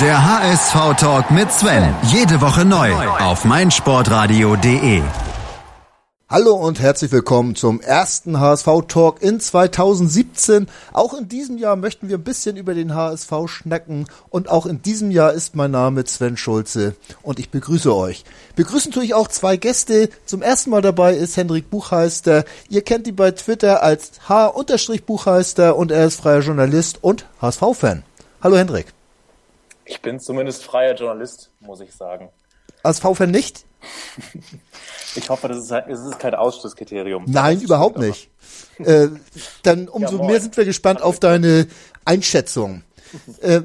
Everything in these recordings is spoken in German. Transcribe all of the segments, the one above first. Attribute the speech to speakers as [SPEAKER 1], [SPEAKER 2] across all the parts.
[SPEAKER 1] Der HSV-Talk mit Sven. Jede Woche neu auf meinsportradio.de.
[SPEAKER 2] Hallo und herzlich willkommen zum ersten HSV-Talk in 2017. Auch in diesem Jahr möchten wir ein bisschen über den HSV schnacken und auch in diesem Jahr ist mein Name Sven Schulze und ich begrüße euch. Begrüßen tue ich auch zwei Gäste. Zum ersten Mal dabei ist Hendrik Buchheister. Ihr kennt ihn bei Twitter als H-Buchheister und er ist freier Journalist und HSV-Fan. Hallo Hendrik.
[SPEAKER 3] Ich bin zumindest freier Journalist, muss ich sagen.
[SPEAKER 2] Als V-Fan nicht?
[SPEAKER 3] ich hoffe, das ist, das ist kein Ausschlusskriterium.
[SPEAKER 2] Nein, überhaupt nicht. äh, dann umso ja, mehr sind wir gespannt auf deine Einschätzung. äh,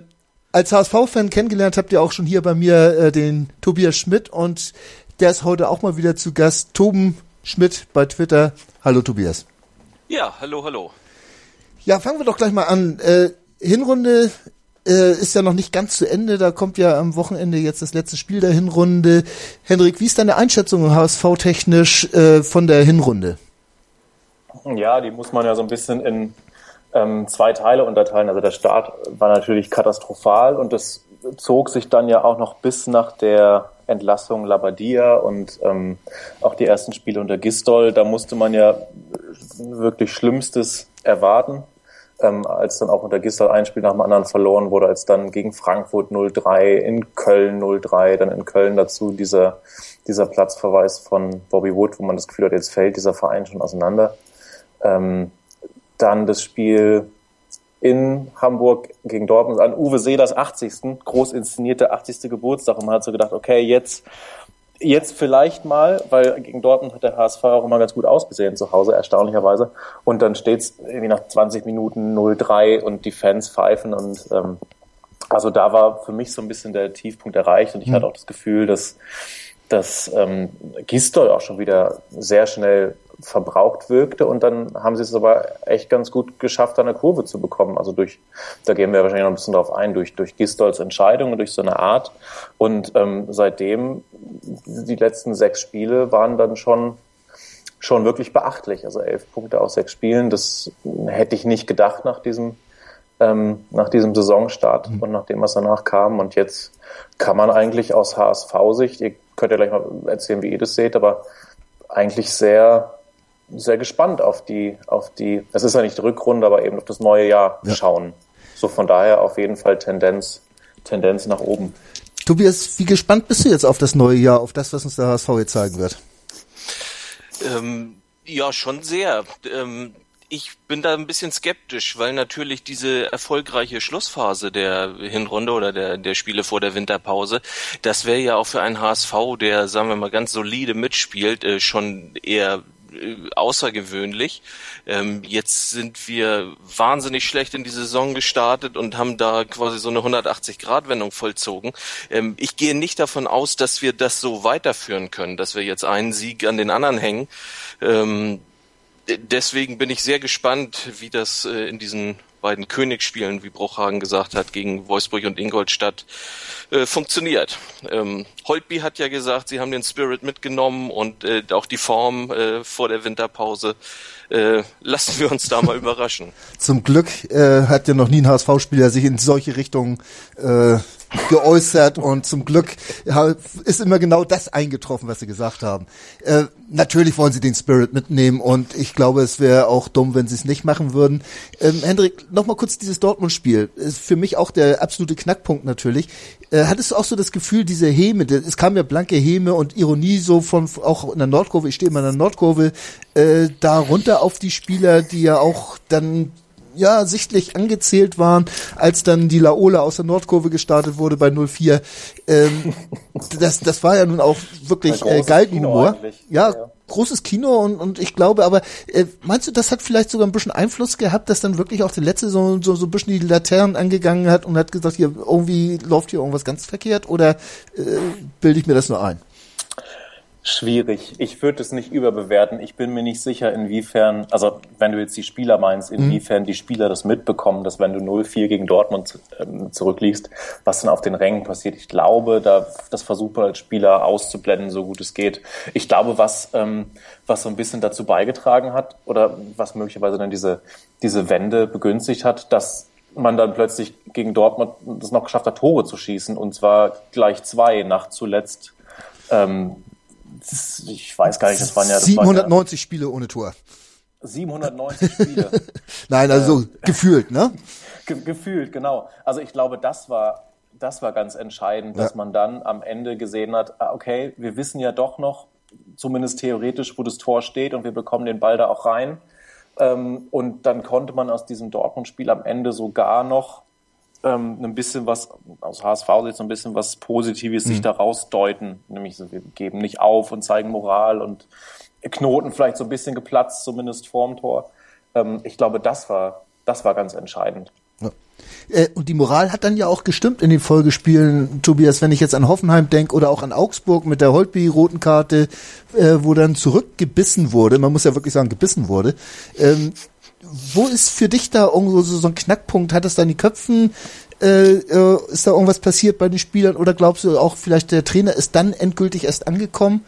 [SPEAKER 2] als HSV-Fan kennengelernt habt ihr auch schon hier bei mir äh, den Tobias Schmidt und der ist heute auch mal wieder zu Gast. Toben Schmidt bei Twitter. Hallo Tobias.
[SPEAKER 4] Ja, hallo, hallo.
[SPEAKER 2] Ja, fangen wir doch gleich mal an. Äh, Hinrunde äh, ist ja noch nicht ganz zu Ende. Da kommt ja am Wochenende jetzt das letzte Spiel der Hinrunde. Hendrik, wie ist deine Einschätzung HSV-technisch äh, von der Hinrunde?
[SPEAKER 3] Ja, die muss man ja so ein bisschen in ähm, zwei Teile unterteilen. Also der Start war natürlich katastrophal und das zog sich dann ja auch noch bis nach der Entlassung Labadia und ähm, auch die ersten Spiele unter Gistol. Da musste man ja wirklich Schlimmstes erwarten ähm, als dann auch unter Gisdol ein Spiel nach dem anderen verloren wurde, als dann gegen Frankfurt 0-3, in Köln 0-3, dann in Köln dazu dieser, dieser Platzverweis von Bobby Wood, wo man das Gefühl hat, jetzt fällt dieser Verein schon auseinander. Ähm, dann das Spiel in Hamburg gegen Dortmund an Uwe Seelers 80. groß inszenierte 80. Geburtstag und man hat so gedacht, okay, jetzt Jetzt vielleicht mal, weil gegen Dortmund hat der HSV auch immer ganz gut ausgesehen zu Hause, erstaunlicherweise. Und dann steht es irgendwie nach 20 Minuten 0-3 und die Fans pfeifen und ähm, also da war für mich so ein bisschen der Tiefpunkt erreicht und ich mhm. hatte auch das Gefühl, dass, dass ähm, Gistol auch schon wieder sehr schnell verbraucht wirkte und dann haben sie es aber echt ganz gut geschafft, eine Kurve zu bekommen. Also durch, da gehen wir wahrscheinlich noch ein bisschen drauf ein, durch, durch Gistols Entscheidung und durch so eine Art. Und ähm, seitdem, die letzten sechs Spiele waren dann schon schon wirklich beachtlich. Also elf Punkte aus sechs Spielen, das hätte ich nicht gedacht nach diesem ähm, nach diesem Saisonstart mhm. und nachdem was danach kam. Und jetzt kann man eigentlich aus HSV-Sicht, ihr könnt ja gleich mal erzählen, wie ihr das seht, aber eigentlich sehr sehr gespannt auf die, auf die, es ist ja nicht die Rückrunde, aber eben auf das neue Jahr ja. schauen. So von daher auf jeden Fall Tendenz, Tendenz nach oben.
[SPEAKER 2] Tobias, wie gespannt bist du jetzt auf das neue Jahr, auf das, was uns der HSV jetzt zeigen wird?
[SPEAKER 4] Ähm, ja, schon sehr. Ähm, ich bin da ein bisschen skeptisch, weil natürlich diese erfolgreiche Schlussphase der Hinrunde oder der, der Spiele vor der Winterpause, das wäre ja auch für einen HSV, der, sagen wir mal, ganz solide mitspielt, äh, schon eher außergewöhnlich. Ähm, jetzt sind wir wahnsinnig schlecht in die Saison gestartet und haben da quasi so eine 180-Grad-Wendung vollzogen. Ähm, ich gehe nicht davon aus, dass wir das so weiterführen können, dass wir jetzt einen Sieg an den anderen hängen. Ähm, deswegen bin ich sehr gespannt, wie das äh, in diesen beiden Königsspielen, wie Bruchhagen gesagt hat, gegen Wolfsburg und Ingolstadt äh, funktioniert. Ähm, Holtby hat ja gesagt, sie haben den Spirit mitgenommen und äh, auch die Form äh, vor der Winterpause. Äh, lassen wir uns da mal überraschen.
[SPEAKER 2] Zum Glück äh, hat ja noch nie ein HSV-Spieler sich in solche Richtungen äh, geäußert und zum Glück ist immer genau das eingetroffen, was sie gesagt haben. Äh, natürlich wollen sie den Spirit mitnehmen und ich glaube, es wäre auch dumm, wenn sie es nicht machen würden. Ähm, Hendrik, nochmal kurz dieses Dortmund-Spiel. Ist für mich auch der absolute Knackpunkt natürlich. Äh, hattest du auch so das Gefühl, diese Häme, es kam ja blanke Häme und Ironie so von auch in der Nordkurve, ich stehe immer in der Nordkurve, äh, da runter auf die Spieler, die ja auch dann ja sichtlich angezählt waren, als dann die Laola aus der Nordkurve gestartet wurde bei 04. Ähm, das, das war ja nun auch wirklich äh, Galgenhumor. Ja, ja, großes Kino und, und ich glaube, aber äh, meinst du, das hat vielleicht sogar ein bisschen Einfluss gehabt, dass dann wirklich auch der letzte so, so, so ein bisschen die Laternen angegangen hat und hat gesagt, hier irgendwie läuft hier irgendwas ganz verkehrt oder äh, bilde ich mir das nur ein?
[SPEAKER 3] Schwierig. Ich würde es nicht überbewerten. Ich bin mir nicht sicher, inwiefern, also wenn du jetzt die Spieler meinst, mhm. inwiefern die Spieler das mitbekommen, dass wenn du 0-4 gegen Dortmund ähm, zurückliegst, was dann auf den Rängen passiert. Ich glaube, da, das versucht man als Spieler auszublenden, so gut es geht. Ich glaube, was, ähm, was so ein bisschen dazu beigetragen hat oder was möglicherweise dann diese, diese Wende begünstigt hat, dass man dann plötzlich gegen Dortmund das noch geschafft hat, Tore zu schießen und zwar gleich zwei nach zuletzt. Ähm, ich weiß gar nicht, das waren ja das
[SPEAKER 2] 790 waren ja, Spiele ohne Tor.
[SPEAKER 3] 790 Spiele.
[SPEAKER 2] Nein, also äh, gefühlt, ne?
[SPEAKER 3] Ge gefühlt, genau. Also ich glaube, das war das war ganz entscheidend, dass ja. man dann am Ende gesehen hat, ah, okay, wir wissen ja doch noch, zumindest theoretisch, wo das Tor steht und wir bekommen den Ball da auch rein. Ähm, und dann konnte man aus diesem Dortmund-Spiel am Ende sogar noch ähm, ein bisschen was, aus HSV-Sicht so ein bisschen was Positives mhm. sich daraus deuten. Nämlich so, wir geben nicht auf und zeigen Moral und Knoten vielleicht so ein bisschen geplatzt, zumindest vorm Tor. Ähm, ich glaube, das war, das war ganz entscheidend.
[SPEAKER 2] Ja. Äh, und die Moral hat dann ja auch gestimmt in den Folgespielen, Tobias, wenn ich jetzt an Hoffenheim denke oder auch an Augsburg mit der Holtby-roten Karte, äh, wo dann zurückgebissen wurde, man muss ja wirklich sagen, gebissen wurde. Ähm, wo ist für dich da irgendwo so, so ein Knackpunkt? Hat es da in die Köpfen? Äh, äh, ist da irgendwas passiert bei den Spielern oder glaubst du auch vielleicht der Trainer ist dann endgültig erst angekommen?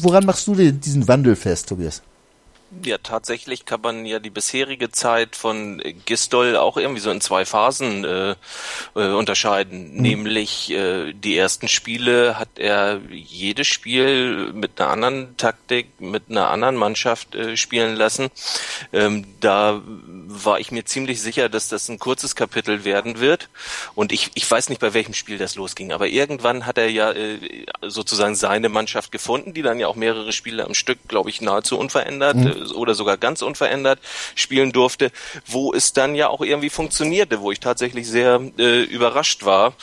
[SPEAKER 2] Woran machst du diesen Wandel fest, Tobias?
[SPEAKER 4] Ja, tatsächlich kann man ja die bisherige Zeit von Gistol auch irgendwie so in zwei Phasen äh, äh, unterscheiden. Mhm. Nämlich äh, die ersten Spiele hat er jedes Spiel mit einer anderen Taktik, mit einer anderen Mannschaft äh, spielen lassen. Ähm, da war ich mir ziemlich sicher, dass das ein kurzes Kapitel werden wird. Und ich, ich weiß nicht, bei welchem Spiel das losging, aber irgendwann hat er ja äh, sozusagen seine Mannschaft gefunden, die dann ja auch mehrere Spiele am Stück, glaube ich, nahezu unverändert mhm. Oder sogar ganz unverändert spielen durfte, wo es dann ja auch irgendwie funktionierte, wo ich tatsächlich sehr äh, überrascht war.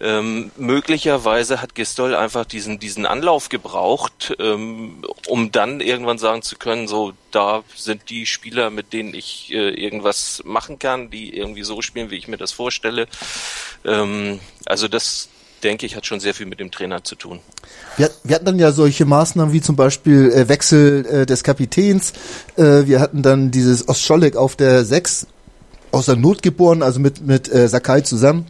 [SPEAKER 4] Ähm, möglicherweise hat Gistol einfach diesen, diesen Anlauf gebraucht, ähm, um dann irgendwann sagen zu können, so, da sind die Spieler, mit denen ich äh, irgendwas machen kann, die irgendwie so spielen, wie ich mir das vorstelle. Ähm, also das, denke ich, hat schon sehr viel mit dem Trainer zu tun.
[SPEAKER 2] Wir, wir hatten dann ja solche Maßnahmen wie zum Beispiel äh, Wechsel äh, des Kapitäns. Äh, wir hatten dann dieses Ostscholek auf der 6 aus der Not geboren, also mit, mit äh, Sakai zusammen.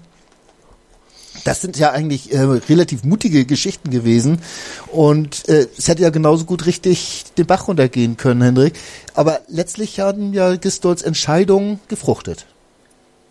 [SPEAKER 2] Das sind ja eigentlich äh, relativ mutige Geschichten gewesen und äh, es hätte ja genauso gut richtig den Bach runtergehen können, Hendrik. Aber letztlich haben ja Gistolds Entscheidungen gefruchtet.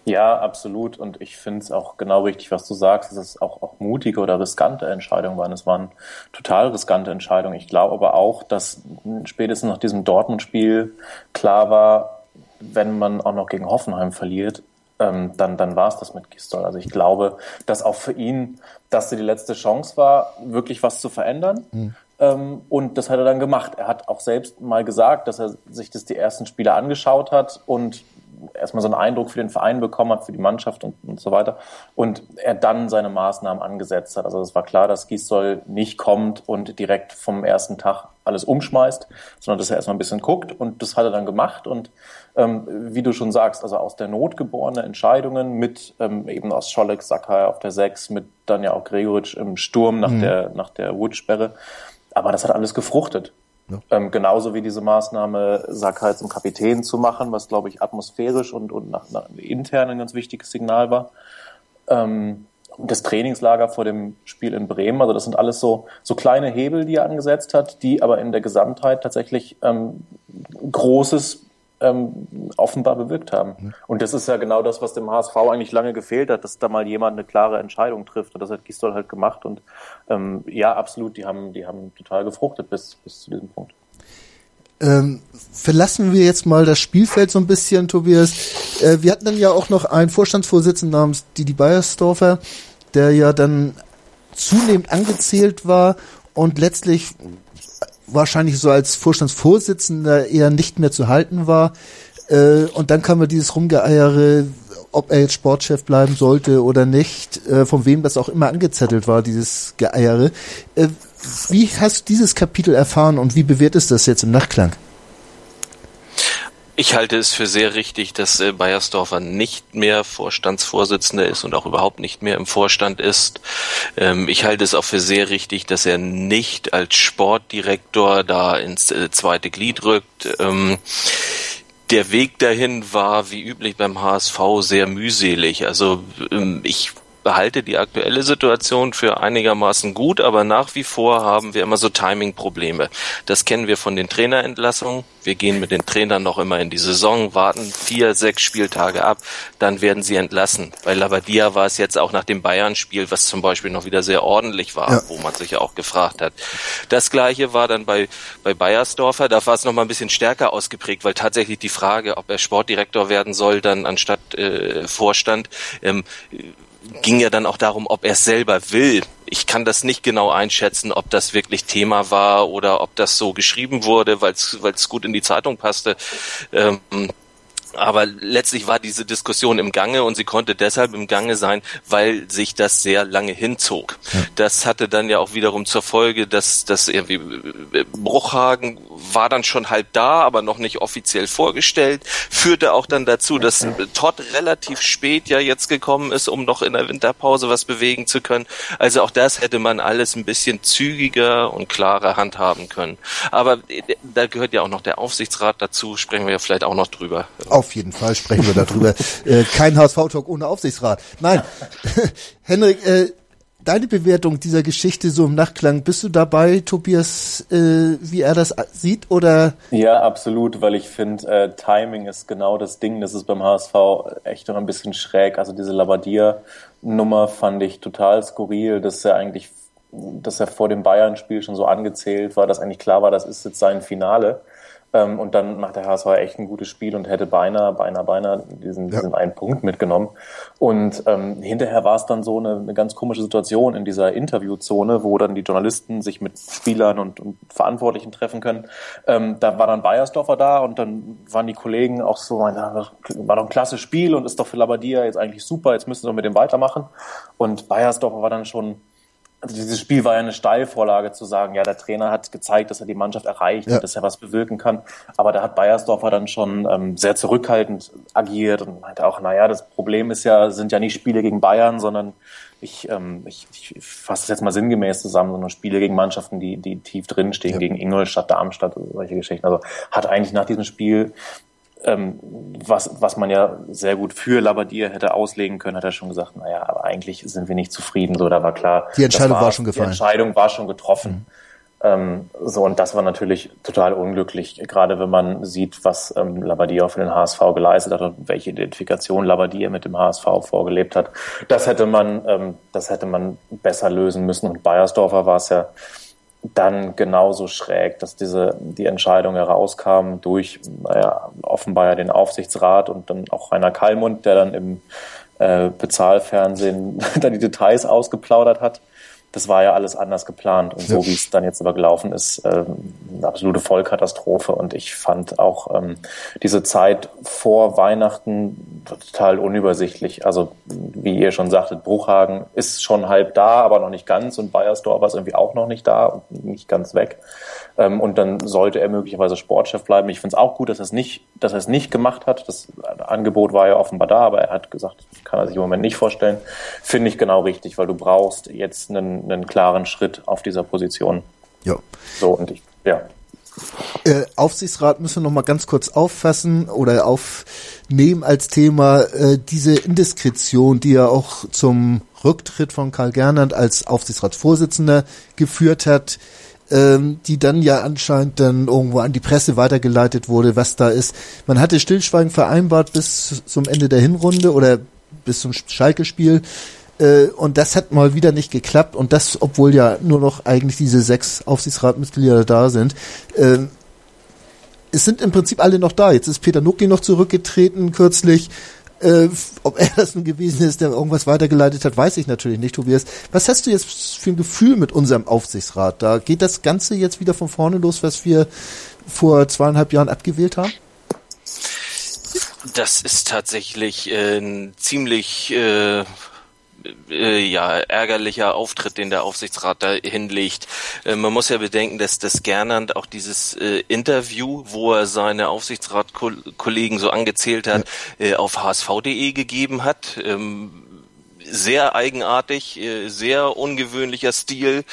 [SPEAKER 3] Ja, absolut. Und ich finde es auch genau richtig, was du sagst, dass es auch, auch mutige oder riskante Entscheidungen waren. Es waren total riskante Entscheidungen. Ich glaube aber auch, dass spätestens nach diesem Dortmund-Spiel klar war, wenn man auch noch gegen Hoffenheim verliert, ähm, dann, dann war es das mit Gistol. Also ich glaube, dass auch für ihn dass die letzte Chance war, wirklich was zu verändern. Mhm. Ähm, und das hat er dann gemacht. Er hat auch selbst mal gesagt, dass er sich das die ersten Spiele angeschaut hat und erstmal so einen Eindruck für den Verein bekommen hat, für die Mannschaft und, und so weiter. Und er dann seine Maßnahmen angesetzt hat. Also es war klar, dass Gisdol nicht kommt und direkt vom ersten Tag alles umschmeißt, sondern dass er erstmal ein bisschen guckt und das hat er dann gemacht und ähm, wie du schon sagst, also aus der Not geborene Entscheidungen mit ähm, eben aus Scholek, Sakai auf der 6, mit dann ja auch Gregoritsch im Sturm nach mhm. der, nach der Woodsperre. Aber das hat alles gefruchtet. Ja. Ähm, genauso wie diese Maßnahme, Sakai zum Kapitän zu machen, was glaube ich atmosphärisch und, und nach, nach intern ein ganz wichtiges Signal war. Ähm, das Trainingslager vor dem Spiel in Bremen. Also das sind alles so, so kleine Hebel, die er angesetzt hat, die aber in der Gesamtheit tatsächlich ähm, Großes ähm, offenbar bewirkt haben. Und das ist ja genau das, was dem HSV eigentlich lange gefehlt hat, dass da mal jemand eine klare Entscheidung trifft. Und das hat Gistol halt gemacht. Und ähm, ja, absolut, die haben, die haben total gefruchtet bis, bis zu diesem Punkt.
[SPEAKER 2] Ähm, verlassen wir jetzt mal das Spielfeld so ein bisschen, Tobias. Äh, wir hatten dann ja auch noch einen Vorstandsvorsitzenden namens Didi Beiersdorfer, der ja dann zunehmend angezählt war und letztlich wahrscheinlich so als Vorstandsvorsitzender eher nicht mehr zu halten war. Äh, und dann kam wir dieses Rumgeeiere, ob er jetzt Sportchef bleiben sollte oder nicht, äh, von wem das auch immer angezettelt war, dieses Geeiere. Äh, wie hast du dieses Kapitel erfahren und wie bewertest du das jetzt im Nachklang?
[SPEAKER 4] Ich halte es für sehr richtig, dass äh, Bayersdorfer nicht mehr Vorstandsvorsitzender ist und auch überhaupt nicht mehr im Vorstand ist. Ähm, ich halte es auch für sehr richtig, dass er nicht als Sportdirektor da ins äh, zweite Glied rückt. Ähm, der Weg dahin war wie üblich beim HSV sehr mühselig. Also ähm, ich behalte die aktuelle Situation für einigermaßen gut, aber nach wie vor haben wir immer so Timing-Probleme. Das kennen wir von den Trainerentlassungen. Wir gehen mit den Trainern noch immer in die Saison, warten vier, sechs Spieltage ab, dann werden sie entlassen. Bei Labadia war es jetzt auch nach dem Bayern-Spiel, was zum Beispiel noch wieder sehr ordentlich war, ja. wo man sich ja auch gefragt hat. Das gleiche war dann bei, bei Bayersdorfer, da war es noch mal ein bisschen stärker ausgeprägt, weil tatsächlich die Frage, ob er Sportdirektor werden soll, dann anstatt äh, Vorstand, ähm, ging ja dann auch darum, ob er es selber will. Ich kann das nicht genau einschätzen, ob das wirklich Thema war oder ob das so geschrieben wurde, weil es gut in die Zeitung passte. Ähm, aber letztlich war diese Diskussion im Gange und sie konnte deshalb im Gange sein, weil sich das sehr lange hinzog. Ja. Das hatte dann ja auch wiederum zur Folge, dass, dass irgendwie äh, Bruchhagen war dann schon halb da, aber noch nicht offiziell vorgestellt, führte auch dann dazu, dass Todd relativ spät ja jetzt gekommen ist, um noch in der Winterpause was bewegen zu können. Also auch das hätte man alles ein bisschen zügiger und klarer handhaben können. Aber äh, da gehört ja auch noch der Aufsichtsrat dazu, sprechen wir ja vielleicht auch noch drüber.
[SPEAKER 2] Auf jeden Fall sprechen wir darüber. äh, kein HSV-Talk ohne Aufsichtsrat. Nein, Henrik, äh, deine Bewertung dieser Geschichte so im Nachklang, bist du dabei, Tobias, äh, wie er das sieht oder?
[SPEAKER 3] Ja, absolut, weil ich finde, äh, Timing ist genau das Ding. Das ist beim HSV echt noch ein bisschen schräg. Also diese Labadier-Nummer fand ich total skurril, dass er eigentlich, dass er vor dem Bayern-Spiel schon so angezählt war, dass eigentlich klar war, das ist jetzt sein Finale. Ähm, und dann macht der HSV echt ein gutes Spiel und hätte beinahe, beinahe, beinahe diesen, ja. diesen einen Punkt mitgenommen. Und ähm, hinterher war es dann so eine, eine ganz komische Situation in dieser Interviewzone, wo dann die Journalisten sich mit Spielern und, und Verantwortlichen treffen können. Ähm, da war dann Bayersdorfer da und dann waren die Kollegen auch so, war doch ein klasse Spiel und ist doch für Labadia jetzt eigentlich super, jetzt müssen wir mit dem weitermachen. Und Bayersdorfer war dann schon also dieses Spiel war ja eine Steilvorlage zu sagen, ja, der Trainer hat gezeigt, dass er die Mannschaft erreicht ja. und dass er was bewirken kann. Aber da hat Bayersdorfer dann schon ähm, sehr zurückhaltend agiert und meinte auch, naja, das Problem ist ja, sind ja nicht Spiele gegen Bayern, sondern ich, ähm, ich, ich fasse es jetzt mal sinngemäß zusammen, sondern Spiele gegen Mannschaften, die, die tief drinstehen, ja. gegen Ingolstadt, Darmstadt, solche Geschichten. Also hat eigentlich nach diesem Spiel ähm, was, was man ja sehr gut für Labadier hätte auslegen können, hat er schon gesagt, naja, aber eigentlich sind wir nicht zufrieden. So, da war klar.
[SPEAKER 2] Die Entscheidung war, war, schon gefallen.
[SPEAKER 3] Die Entscheidung war schon getroffen. Mhm. Ähm, so, und das war natürlich total unglücklich, gerade wenn man sieht, was ähm, Labadier für den HSV geleistet hat und welche Identifikation Labadier mit dem HSV vorgelebt hat. Das hätte man, ähm, das hätte man besser lösen müssen. Und Bayersdorfer war es ja dann genauso schräg, dass diese die Entscheidung herauskam durch naja, offenbar ja den Aufsichtsrat und dann auch Rainer Kallmund, der dann im äh, Bezahlfernsehen dann die Details ausgeplaudert hat das war ja alles anders geplant. Und so wie es dann jetzt aber gelaufen ist, äh, eine absolute Vollkatastrophe. Und ich fand auch ähm, diese Zeit vor Weihnachten total unübersichtlich. Also wie ihr schon sagtet, Bruchhagen ist schon halb da, aber noch nicht ganz. Und Bayersdorf war irgendwie auch noch nicht da und nicht ganz weg. Ähm, und dann sollte er möglicherweise Sportchef bleiben. Ich finde es auch gut, dass er es nicht, dass er es nicht gemacht hat. Das Angebot war ja offenbar da, aber er hat gesagt, kann er sich im Moment nicht vorstellen. Finde ich genau richtig, weil du brauchst jetzt einen, einen klaren Schritt auf dieser Position.
[SPEAKER 2] Ja.
[SPEAKER 3] So, und ich, ja.
[SPEAKER 2] Äh, Aufsichtsrat müssen wir noch mal ganz kurz auffassen oder aufnehmen als Thema äh, diese Indiskretion, die ja auch zum Rücktritt von Karl Gernand als Aufsichtsratsvorsitzender geführt hat ähm, die dann ja anscheinend dann irgendwo an die Presse weitergeleitet wurde, was da ist. Man hatte Stillschweigen vereinbart bis zum Ende der Hinrunde oder bis zum Schalke-Spiel. Äh, und das hat mal wieder nicht geklappt. Und das, obwohl ja nur noch eigentlich diese sechs Aufsichtsratmitglieder da sind. Ähm, es sind im Prinzip alle noch da. Jetzt ist Peter Nucki noch zurückgetreten kürzlich. Äh, ob er das nun gewesen ist, der irgendwas weitergeleitet hat, weiß ich natürlich nicht, Tobias. Was hast du jetzt für ein Gefühl mit unserem Aufsichtsrat? Da geht das Ganze jetzt wieder von vorne los, was wir vor zweieinhalb Jahren abgewählt haben?
[SPEAKER 4] Das ist tatsächlich äh, ein ziemlich äh, äh, ja, ärgerlicher Auftritt, den der Aufsichtsrat da hinlegt. Äh, man muss ja bedenken, dass das Gernand auch dieses äh, Interview, wo er seine Aufsichtsratkollegen so angezählt hat, ja. äh, auf hsv.de gegeben hat. Ähm, sehr eigenartig, äh, sehr ungewöhnlicher Stil.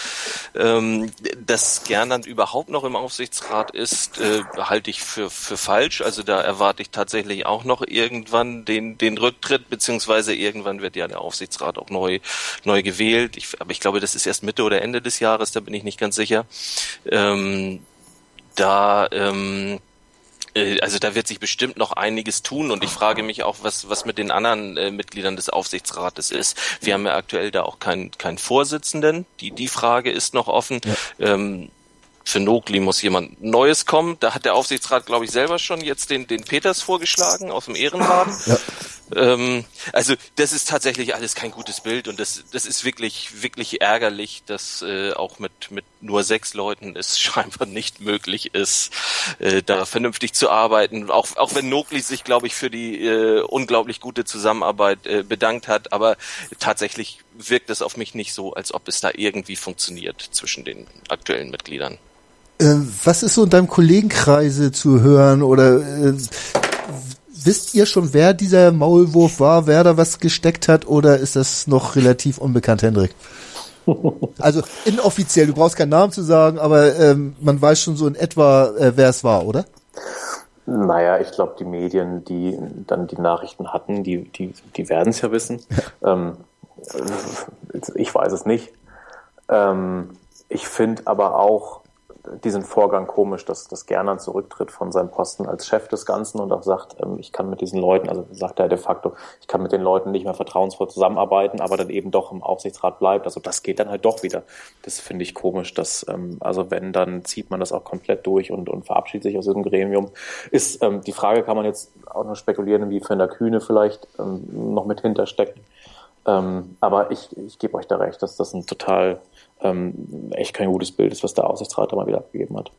[SPEAKER 4] Ähm, dass Gernand überhaupt noch im Aufsichtsrat ist, äh, halte ich für, für falsch. Also da erwarte ich tatsächlich auch noch irgendwann den, den Rücktritt, beziehungsweise irgendwann wird ja der Aufsichtsrat auch neu, neu gewählt. Ich, aber ich glaube, das ist erst Mitte oder Ende des Jahres, da bin ich nicht ganz sicher. Ähm, da ähm, äh, also da wird sich bestimmt noch einiges tun und ich frage mich auch, was, was mit den anderen äh, Mitgliedern des Aufsichtsrates ist. Wir haben ja aktuell da auch keinen keinen Vorsitzenden. Die, die Frage ist noch offen. Ja. Ähm, für Nogli muss jemand Neues kommen. Da hat der Aufsichtsrat, glaube ich, selber schon jetzt den, den Peters vorgeschlagen aus dem Ehrenrat. Ja. Ähm, also das ist tatsächlich alles kein gutes Bild und das, das ist wirklich, wirklich ärgerlich, dass äh, auch mit, mit nur sechs Leuten es scheinbar nicht möglich ist, äh, da vernünftig zu arbeiten. Auch, auch wenn Nogli sich, glaube ich, für die äh, unglaublich gute Zusammenarbeit äh, bedankt hat, aber tatsächlich wirkt es auf mich nicht so, als ob es da irgendwie funktioniert zwischen den aktuellen Mitgliedern.
[SPEAKER 2] Äh, was ist so in deinem Kollegenkreise zu hören oder äh, wisst ihr schon, wer dieser Maulwurf war, wer da was gesteckt hat oder ist das noch relativ unbekannt, Hendrik? Also inoffiziell, du brauchst keinen Namen zu sagen, aber ähm, man weiß schon so in etwa, äh, wer es war, oder?
[SPEAKER 3] Naja, ich glaube, die Medien, die dann die Nachrichten hatten, die, die, die werden es ja wissen. ähm, ich weiß es nicht. Ähm, ich finde aber auch, diesen Vorgang komisch, dass, dass Gernand zurücktritt von seinem Posten als Chef des Ganzen und auch sagt, ähm, ich kann mit diesen Leuten, also sagt er de facto, ich kann mit den Leuten nicht mehr vertrauensvoll zusammenarbeiten, aber dann eben doch im Aufsichtsrat bleibt. Also das geht dann halt doch wieder. Das finde ich komisch, dass, ähm, also wenn, dann zieht man das auch komplett durch und, und verabschiedet sich aus diesem Gremium. Ist, ähm, die Frage kann man jetzt auch noch spekulieren, inwiefern der Kühne vielleicht ähm, noch mit hintersteckt. Ähm, aber ich, ich gebe euch da recht, dass das ein total ähm, echt kein gutes Bild ist, was der Aufsichtsrat da mal wieder abgegeben hat.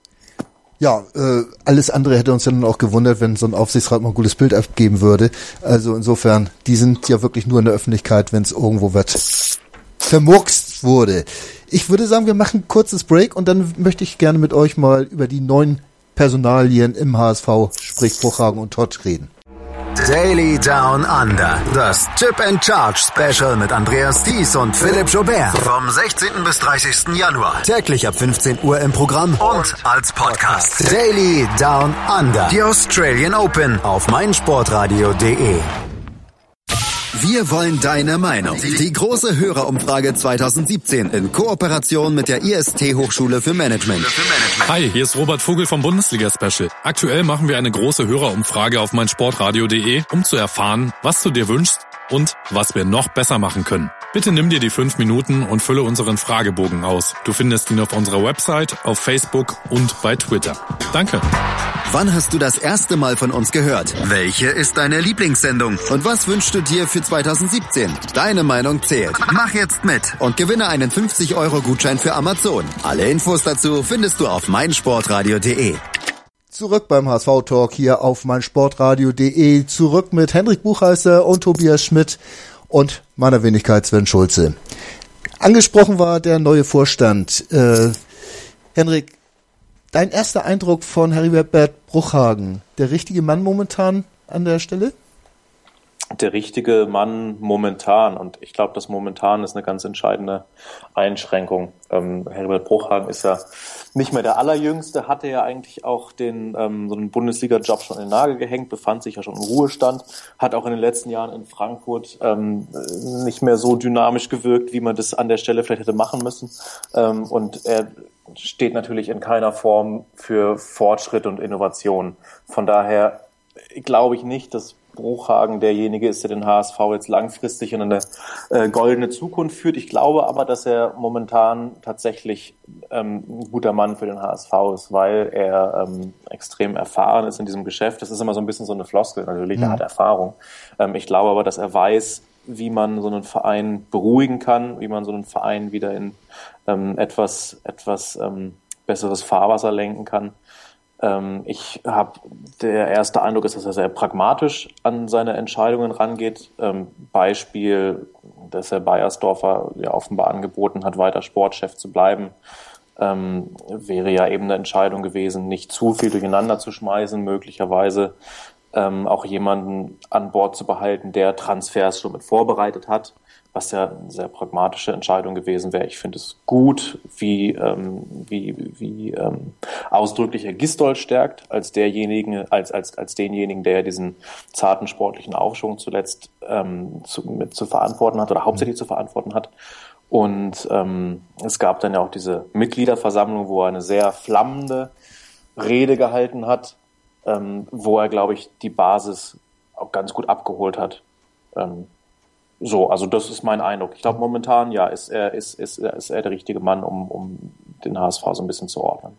[SPEAKER 2] Ja, äh, alles andere hätte uns ja nun auch gewundert, wenn so ein Aufsichtsrat mal ein gutes Bild abgeben würde. Also insofern, die sind ja wirklich nur in der Öffentlichkeit, wenn es irgendwo was vermurkst wurde. Ich würde sagen, wir machen ein kurzes Break und dann möchte ich gerne mit euch mal über die neuen Personalien im HSV, sprich Bruchhagen und Todd, reden.
[SPEAKER 1] Daily Down Under. Das Chip and Charge Special mit Andreas Thies und Philipp Jobert. Vom 16. bis 30. Januar. Täglich ab 15 Uhr im Programm und als Podcast. Daily Down Under. Die Australian Open auf meinsportradio.de. Wir wollen deine Meinung. Die große Hörerumfrage 2017 in Kooperation mit der IST Hochschule für Management.
[SPEAKER 5] Hi, hier ist Robert Vogel vom Bundesliga Special. Aktuell machen wir eine große Hörerumfrage auf meinsportradio.de, um zu erfahren, was du dir wünschst und was wir noch besser machen können. Bitte nimm dir die fünf Minuten und fülle unseren Fragebogen aus. Du findest ihn auf unserer Website, auf Facebook und bei Twitter. Danke.
[SPEAKER 1] Wann hast du das erste Mal von uns gehört? Welche ist deine Lieblingssendung? Und was wünschst du dir für 2017? Deine Meinung zählt. Mach jetzt mit und gewinne einen 50-Euro-Gutschein für Amazon. Alle Infos dazu findest du auf meinsportradio.de.
[SPEAKER 2] Zurück beim HSV-Talk hier auf meinsportradio.de. Zurück mit Hendrik Buchheißer und Tobias Schmidt und meiner Wenigkeit Sven Schulze. Angesprochen war der neue Vorstand. Äh, Henrik, dein erster Eindruck von Heribert Bruchhagen, der richtige Mann momentan an der Stelle?
[SPEAKER 3] Der richtige Mann momentan. Und ich glaube, das momentan ist eine ganz entscheidende Einschränkung. Ähm, Herbert Bruchhagen ist ja nicht mehr der allerjüngste, hatte ja eigentlich auch den ähm, so einen Bundesliga-Job schon in den Nagel gehängt, befand sich ja schon im Ruhestand, hat auch in den letzten Jahren in Frankfurt ähm, nicht mehr so dynamisch gewirkt, wie man das an der Stelle vielleicht hätte machen müssen. Ähm, und er steht natürlich in keiner Form für Fortschritt und Innovation. Von daher glaube ich nicht, dass Bruchhagen derjenige ist, der den HSV jetzt langfristig in eine äh, goldene Zukunft führt. Ich glaube aber, dass er momentan tatsächlich ähm, ein guter Mann für den HSV ist, weil er ähm, extrem erfahren ist in diesem Geschäft. Das ist immer so ein bisschen so eine Floskel natürlich, mhm. er hat Erfahrung. Ähm, ich glaube aber, dass er weiß, wie man so einen Verein beruhigen kann, wie man so einen Verein wieder in ähm, etwas, etwas ähm, besseres Fahrwasser lenken kann. Ähm, ich habe, der erste Eindruck ist, dass er sehr pragmatisch an seine Entscheidungen rangeht. Ähm, Beispiel, dass er Bayersdorfer ja offenbar angeboten hat, weiter Sportchef zu bleiben. Ähm, wäre ja eben eine Entscheidung gewesen, nicht zu viel durcheinander zu schmeißen, möglicherweise ähm, auch jemanden an Bord zu behalten, der Transfers schon mit vorbereitet hat, was ja eine sehr pragmatische Entscheidung gewesen wäre. Ich finde es gut, wie, ähm, wie, wie ähm, ausdrücklich er Gistol stärkt, als derjenige, als, als, als denjenigen, der diesen zarten sportlichen Aufschwung zuletzt ähm, zu, mit zu verantworten hat oder hauptsächlich zu verantworten hat. Und ähm, es gab dann ja auch diese Mitgliederversammlung, wo er eine sehr flammende Rede gehalten hat, ähm, wo er, glaube ich, die Basis auch ganz gut abgeholt hat. Ähm, so, also das ist mein Eindruck. Ich glaube, momentan, ja, ist er, ist, ist, ist er der richtige Mann, um, um den HSV so ein bisschen zu ordnen.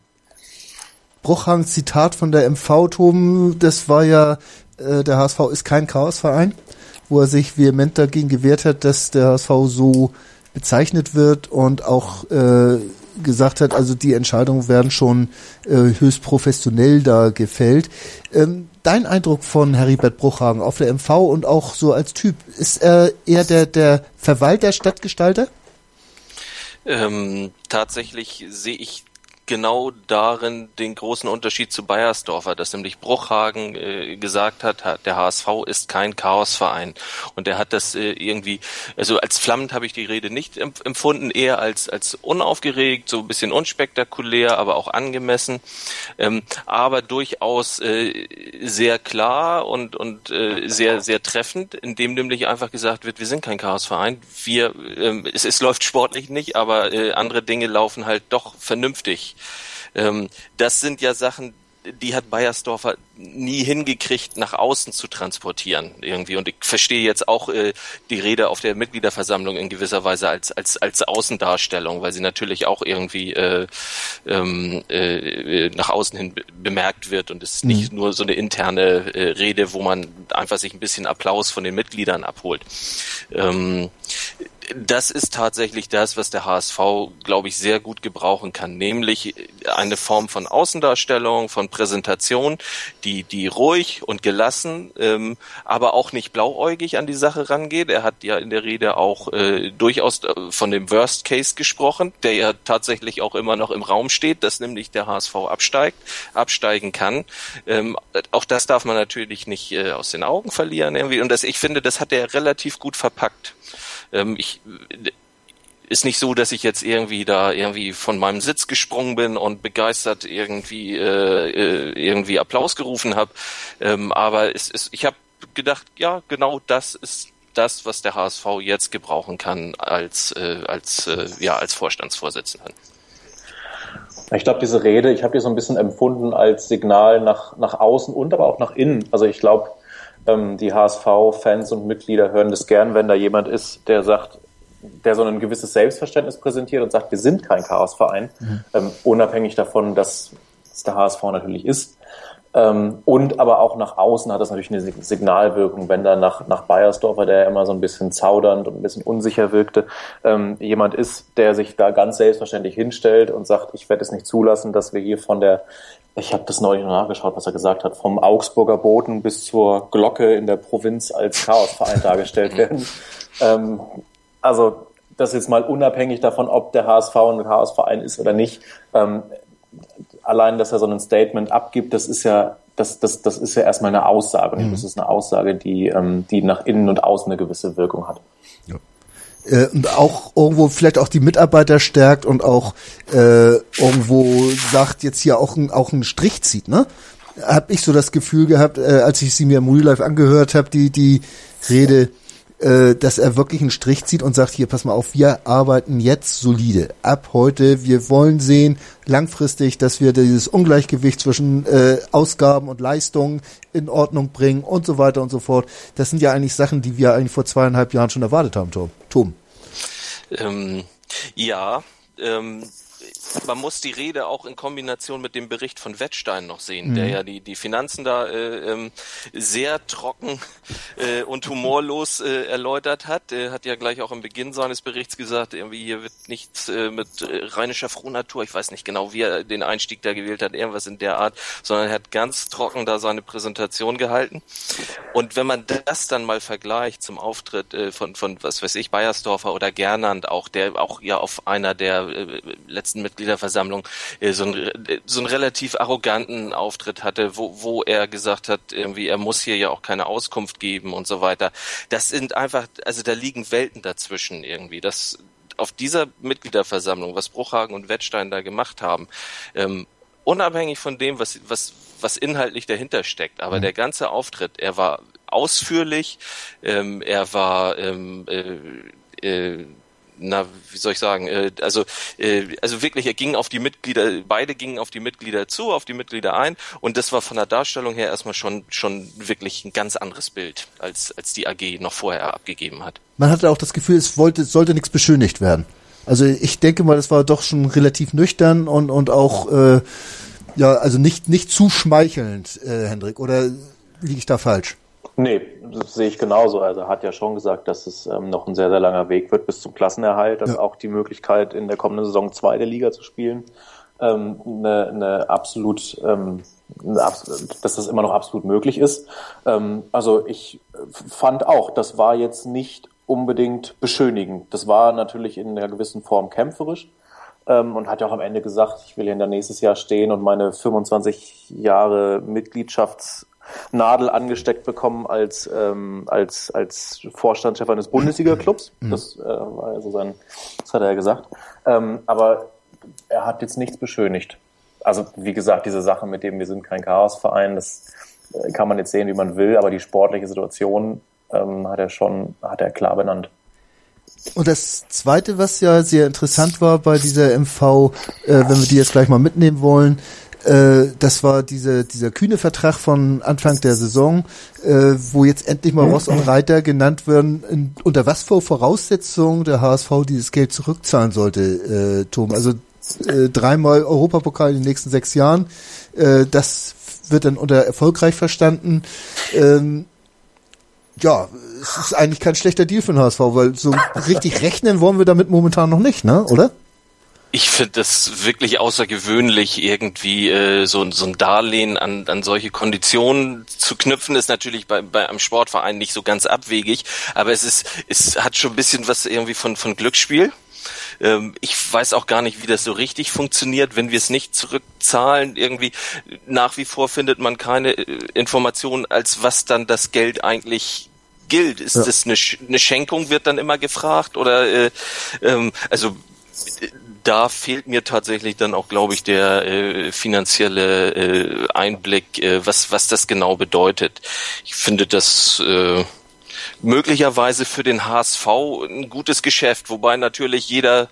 [SPEAKER 2] Bruchhang Zitat von der MV, Tom, das war ja, äh, der HSV ist kein Chaosverein, wo er sich vehement dagegen gewehrt hat, dass der HSV so bezeichnet wird und auch äh, gesagt hat, also die Entscheidungen werden schon äh, höchst professionell da gefällt. Ähm, dein Eindruck von Heribert Bruchhagen auf der MV und auch so als Typ, ist er eher der, der Verwalter, Stadtgestalter?
[SPEAKER 4] Ähm, tatsächlich sehe ich genau darin den großen Unterschied zu Bayersdorfer, dass nämlich Bruchhagen äh, gesagt hat, der HSV ist kein Chaosverein. Und er hat das äh, irgendwie, also als flammend habe ich die Rede nicht empfunden, eher als, als unaufgeregt, so ein bisschen unspektakulär, aber auch angemessen, ähm, aber durchaus äh, sehr klar und, und äh, sehr, sehr treffend, indem nämlich einfach gesagt wird, wir sind kein Chaosverein, wir, ähm, es, es läuft sportlich nicht, aber äh, andere Dinge laufen halt doch vernünftig. Ähm, das sind ja Sachen, die hat Bayersdorfer nie hingekriegt, nach außen zu transportieren irgendwie. Und ich verstehe jetzt auch äh, die Rede auf der Mitgliederversammlung in gewisser Weise als als als Außendarstellung, weil sie natürlich auch irgendwie äh, ähm, äh, nach außen hin bemerkt wird und es ist mhm. nicht nur so eine interne äh, Rede, wo man einfach sich ein bisschen Applaus von den Mitgliedern abholt. Ähm, das ist tatsächlich das, was der HSV, glaube ich, sehr gut gebrauchen kann, nämlich eine Form von Außendarstellung, von Präsentation, die, die ruhig und gelassen, ähm, aber auch nicht blauäugig an die Sache rangeht. Er hat ja in der Rede auch äh, durchaus äh, von dem Worst Case gesprochen, der ja tatsächlich auch immer noch im Raum steht, dass nämlich der HSV absteigt, absteigen kann. Ähm, auch das darf man natürlich nicht äh, aus den Augen verlieren irgendwie. Und das, ich finde, das hat er relativ gut verpackt. Ähm, ich ist nicht so, dass ich jetzt irgendwie da irgendwie von meinem Sitz gesprungen bin und begeistert irgendwie äh, äh irgendwie Applaus gerufen habe. Ähm, aber es ist, ich habe gedacht, ja, genau das ist das, was der HSV jetzt gebrauchen kann als äh, als äh, ja als Vorstandsvorsitzender.
[SPEAKER 3] Ich glaube, diese Rede, ich habe die so ein bisschen empfunden als Signal nach nach außen und aber auch nach innen. Also ich glaube, die HSV-Fans und Mitglieder hören das gern, wenn da jemand ist, der sagt, der so ein gewisses Selbstverständnis präsentiert und sagt, wir sind kein Chaosverein, mhm. ähm, unabhängig davon, dass es der HSV natürlich ist. Ähm, und aber auch nach außen hat das natürlich eine Signalwirkung, wenn da nach, nach Bayersdorfer, der immer so ein bisschen zaudernd und ein bisschen unsicher wirkte, ähm, jemand ist, der sich da ganz selbstverständlich hinstellt und sagt, ich werde es nicht zulassen, dass wir hier von der ich habe das neulich nachgeschaut, was er gesagt hat, vom Augsburger Boten bis zur Glocke in der Provinz als Chaosverein dargestellt werden. Ähm, also das jetzt mal unabhängig davon, ob der HSV ein Chaosverein ist oder nicht. Ähm, allein, dass er so ein Statement abgibt, das ist ja das, das, das ist ja erstmal eine Aussage. Mhm. Das ist eine Aussage, die, ähm, die nach innen und außen eine gewisse Wirkung hat. Ja
[SPEAKER 2] äh, und auch irgendwo vielleicht auch die Mitarbeiter stärkt und auch äh, irgendwo sagt, jetzt hier auch ein, auch einen Strich zieht, ne? Hab ich so das Gefühl gehabt, äh, als ich sie mir im Real Life angehört habe, die, die Rede, äh, dass er wirklich einen Strich zieht und sagt, hier, pass mal auf, wir arbeiten jetzt solide. Ab heute, wir wollen sehen, langfristig, dass wir dieses Ungleichgewicht zwischen äh, Ausgaben und Leistungen in Ordnung bringen und so weiter und so fort. Das sind ja eigentlich Sachen, die wir eigentlich vor zweieinhalb Jahren schon erwartet haben, Tom. Tom.
[SPEAKER 4] Ähm, ja, ähm, man muss die Rede auch in Kombination mit dem Bericht von Wettstein noch sehen, mhm. der ja die, die Finanzen da äh, ähm, sehr trocken äh, und humorlos äh, erläutert hat. Er hat ja gleich auch im Beginn seines Berichts gesagt, irgendwie hier wird nichts äh, mit äh, rheinischer Frohnatur, ich weiß nicht genau, wie er den Einstieg da gewählt hat, irgendwas in der Art, sondern er hat ganz trocken da seine Präsentation gehalten. Und wenn man das dann mal vergleicht zum Auftritt äh, von, von was weiß ich, Bayersdorfer oder Gernand auch, der auch ja auf einer der äh, letzten mit Mitgliederversammlung äh, so, einen, so einen relativ arroganten Auftritt hatte, wo, wo er gesagt hat, irgendwie, er muss hier ja auch keine Auskunft geben und so weiter. Das sind einfach, also da liegen Welten dazwischen irgendwie. Das, auf dieser Mitgliederversammlung, was Bruchhagen und Wettstein da gemacht haben, ähm, unabhängig von dem, was, was, was inhaltlich dahinter steckt, aber mhm. der ganze Auftritt, er war ausführlich, ähm, er war ähm, äh, äh, na, wie soll ich sagen, äh, also, äh, also wirklich, er ging auf die Mitglieder, beide gingen auf die Mitglieder zu, auf die Mitglieder ein und das war von der Darstellung her erstmal schon, schon wirklich ein ganz anderes Bild, als, als die AG noch vorher abgegeben hat.
[SPEAKER 2] Man hatte auch das Gefühl, es wollte, sollte nichts beschönigt werden. Also ich denke mal, das war doch schon relativ nüchtern und, und auch, äh, ja, also nicht, nicht zu schmeichelnd, äh, Hendrik, oder liege ich da falsch?
[SPEAKER 3] Nee, das sehe ich genauso. Also er hat ja schon gesagt, dass es ähm, noch ein sehr, sehr langer Weg wird bis zum Klassenerhalt, dass ja. auch die Möglichkeit in der kommenden Saison zweite Liga zu spielen, ähm, eine, eine absolut, ähm, dass das immer noch absolut möglich ist. Ähm, also ich fand auch, das war jetzt nicht unbedingt beschönigend. Das war natürlich in einer gewissen Form kämpferisch ähm, und hat ja auch am Ende gesagt, ich will hier der nächstes Jahr stehen und meine 25 Jahre Mitgliedschafts Nadel angesteckt bekommen als, ähm, als, als Vorstandschef eines Bundesliga-Clubs. Mhm. Das äh, war also sein, das hat er ja gesagt. Ähm, aber er hat jetzt nichts beschönigt. Also, wie gesagt, diese Sache mit dem, wir sind kein Chaosverein, das äh, kann man jetzt sehen, wie man will, aber die sportliche Situation ähm, hat er schon, hat er klar benannt.
[SPEAKER 2] Und das Zweite, was ja sehr interessant war bei dieser MV, äh, wenn wir die jetzt gleich mal mitnehmen wollen, äh, das war diese, dieser kühne Vertrag von Anfang der Saison, äh, wo jetzt endlich mal Ross und Reiter genannt werden, in, unter was für Voraussetzungen der HSV dieses Geld zurückzahlen sollte, äh, Tom. Also äh, dreimal Europapokal in den nächsten sechs Jahren. Äh, das wird dann unter erfolgreich verstanden. Ähm, ja, es ist eigentlich kein schlechter Deal für den HSV, weil so richtig rechnen wollen wir damit momentan noch nicht, ne? Oder?
[SPEAKER 4] Ich finde das wirklich außergewöhnlich, irgendwie äh, so, so ein Darlehen an, an solche Konditionen zu knüpfen, ist natürlich bei, bei einem Sportverein nicht so ganz abwegig, aber es ist, es hat schon ein bisschen was irgendwie von, von Glücksspiel. Ähm, ich weiß auch gar nicht, wie das so richtig funktioniert, wenn wir es nicht zurückzahlen. Irgendwie nach wie vor findet man keine äh, Informationen, als was dann das Geld eigentlich gilt. Ist ja. das eine, eine Schenkung, wird dann immer gefragt oder äh, ähm, also da fehlt mir tatsächlich dann auch, glaube ich, der äh, finanzielle äh, Einblick, äh, was, was das genau bedeutet. Ich finde das äh, möglicherweise für den HSV ein gutes Geschäft, wobei natürlich jeder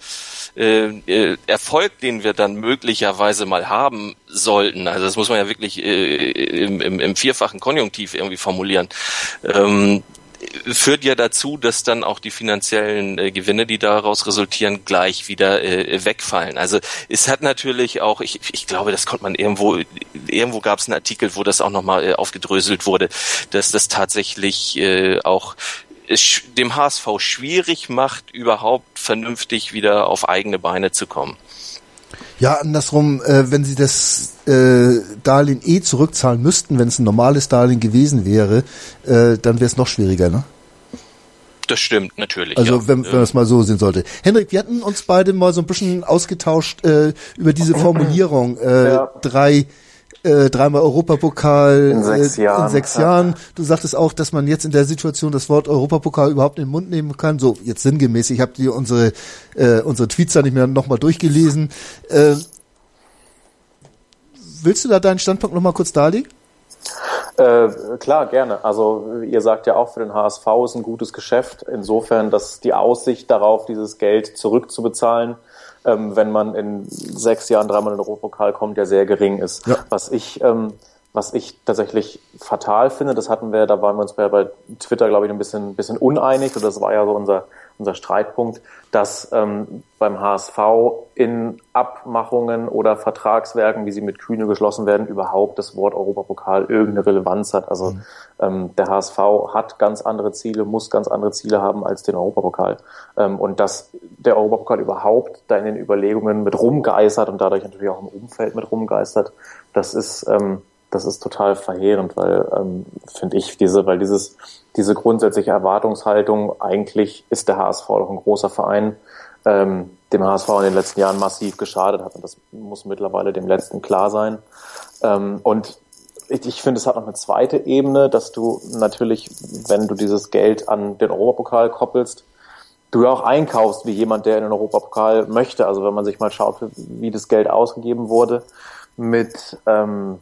[SPEAKER 4] äh, äh, Erfolg, den wir dann möglicherweise mal haben sollten, also das muss man ja wirklich äh, im, im, im vierfachen Konjunktiv irgendwie formulieren, ähm, führt ja dazu, dass dann auch die finanziellen äh, Gewinne, die daraus resultieren, gleich wieder äh, wegfallen. Also es hat natürlich auch, ich, ich glaube, das konnte man irgendwo, irgendwo gab es einen Artikel, wo das auch nochmal äh, aufgedröselt wurde, dass das tatsächlich äh, auch dem HSV schwierig macht, überhaupt vernünftig wieder auf eigene Beine zu kommen.
[SPEAKER 2] Ja, andersrum, äh, wenn sie das äh, Darlehen eh zurückzahlen müssten, wenn es ein normales Darlehen gewesen wäre, äh, dann wäre es noch schwieriger, ne?
[SPEAKER 4] Das stimmt, natürlich.
[SPEAKER 2] Also ja. wenn, wenn man es mal so sehen sollte. Henrik, wir hatten uns beide mal so ein bisschen ausgetauscht äh, über diese Formulierung. Äh, ja. Drei äh, dreimal Europapokal
[SPEAKER 3] in sechs,
[SPEAKER 2] äh,
[SPEAKER 3] Jahren,
[SPEAKER 2] in sechs Jahren. Du sagtest auch, dass man jetzt in der Situation das Wort Europapokal überhaupt in den Mund nehmen kann. So, jetzt sinngemäß, ich habe dir unsere, äh, unsere Tweets da nicht mehr nochmal durchgelesen. Äh, willst du da deinen Standpunkt nochmal kurz darlegen?
[SPEAKER 3] Äh, klar, gerne. Also ihr sagt ja auch, für den HSV ist ein gutes Geschäft. Insofern, dass die Aussicht darauf, dieses Geld zurückzubezahlen, ähm, wenn man in sechs Jahren dreimal in den Europapokal kommt, ja sehr gering ist. Ja. Was ich ähm, was ich tatsächlich fatal finde, das hatten wir, da waren wir uns bei, bei Twitter, glaube ich, ein bisschen, ein bisschen uneinig, und das war ja so unser, unser Streitpunkt, dass ähm, beim HSV in Abmachungen oder Vertragswerken, wie sie mit Kühne geschlossen werden, überhaupt das Wort Europapokal irgendeine Relevanz hat. Also mhm. ähm, der HSV hat ganz andere Ziele, muss ganz andere Ziele haben als den Europapokal. Ähm, und dass der Europapokal überhaupt da in den Überlegungen mit rumgeistert und dadurch natürlich auch im Umfeld mit rumgeistert, das ist ähm, das ist total verheerend, weil ähm, finde ich diese, weil dieses diese grundsätzliche Erwartungshaltung eigentlich ist der HSV doch ein großer Verein. ähm, dem HSV in den letzten Jahren massiv geschadet hat. Und das muss mittlerweile dem Letzten klar sein. Ähm, und ich, ich finde, es hat noch eine zweite Ebene, dass du natürlich, wenn du dieses Geld an den Europapokal koppelst, du ja auch einkaufst wie jemand, der in den Europapokal möchte. Also wenn man sich mal schaut, wie das Geld ausgegeben wurde mit ähm,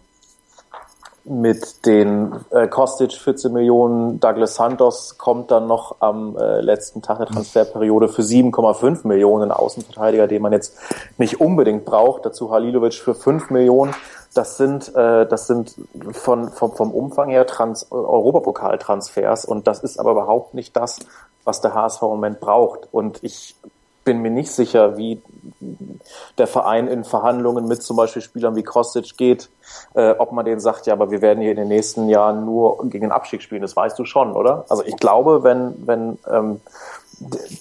[SPEAKER 3] mit den äh, Kostic 14 Millionen, Douglas Santos kommt dann noch am äh, letzten Tag der Transferperiode für 7,5 Millionen Außenverteidiger, den man jetzt nicht unbedingt braucht. Dazu Halilovic für 5 Millionen. Das sind, äh, das sind von, vom, vom Umfang her Trans Europapokaltransfers und das ist aber überhaupt nicht das, was der HSV im Moment braucht. Und ich bin mir nicht sicher, wie der Verein in Verhandlungen mit zum Beispiel Spielern wie Kostic geht, äh, ob man denen sagt, ja, aber wir werden hier in den nächsten Jahren nur gegen den Abstieg spielen. Das weißt du schon, oder? Also ich glaube, wenn, wenn ähm,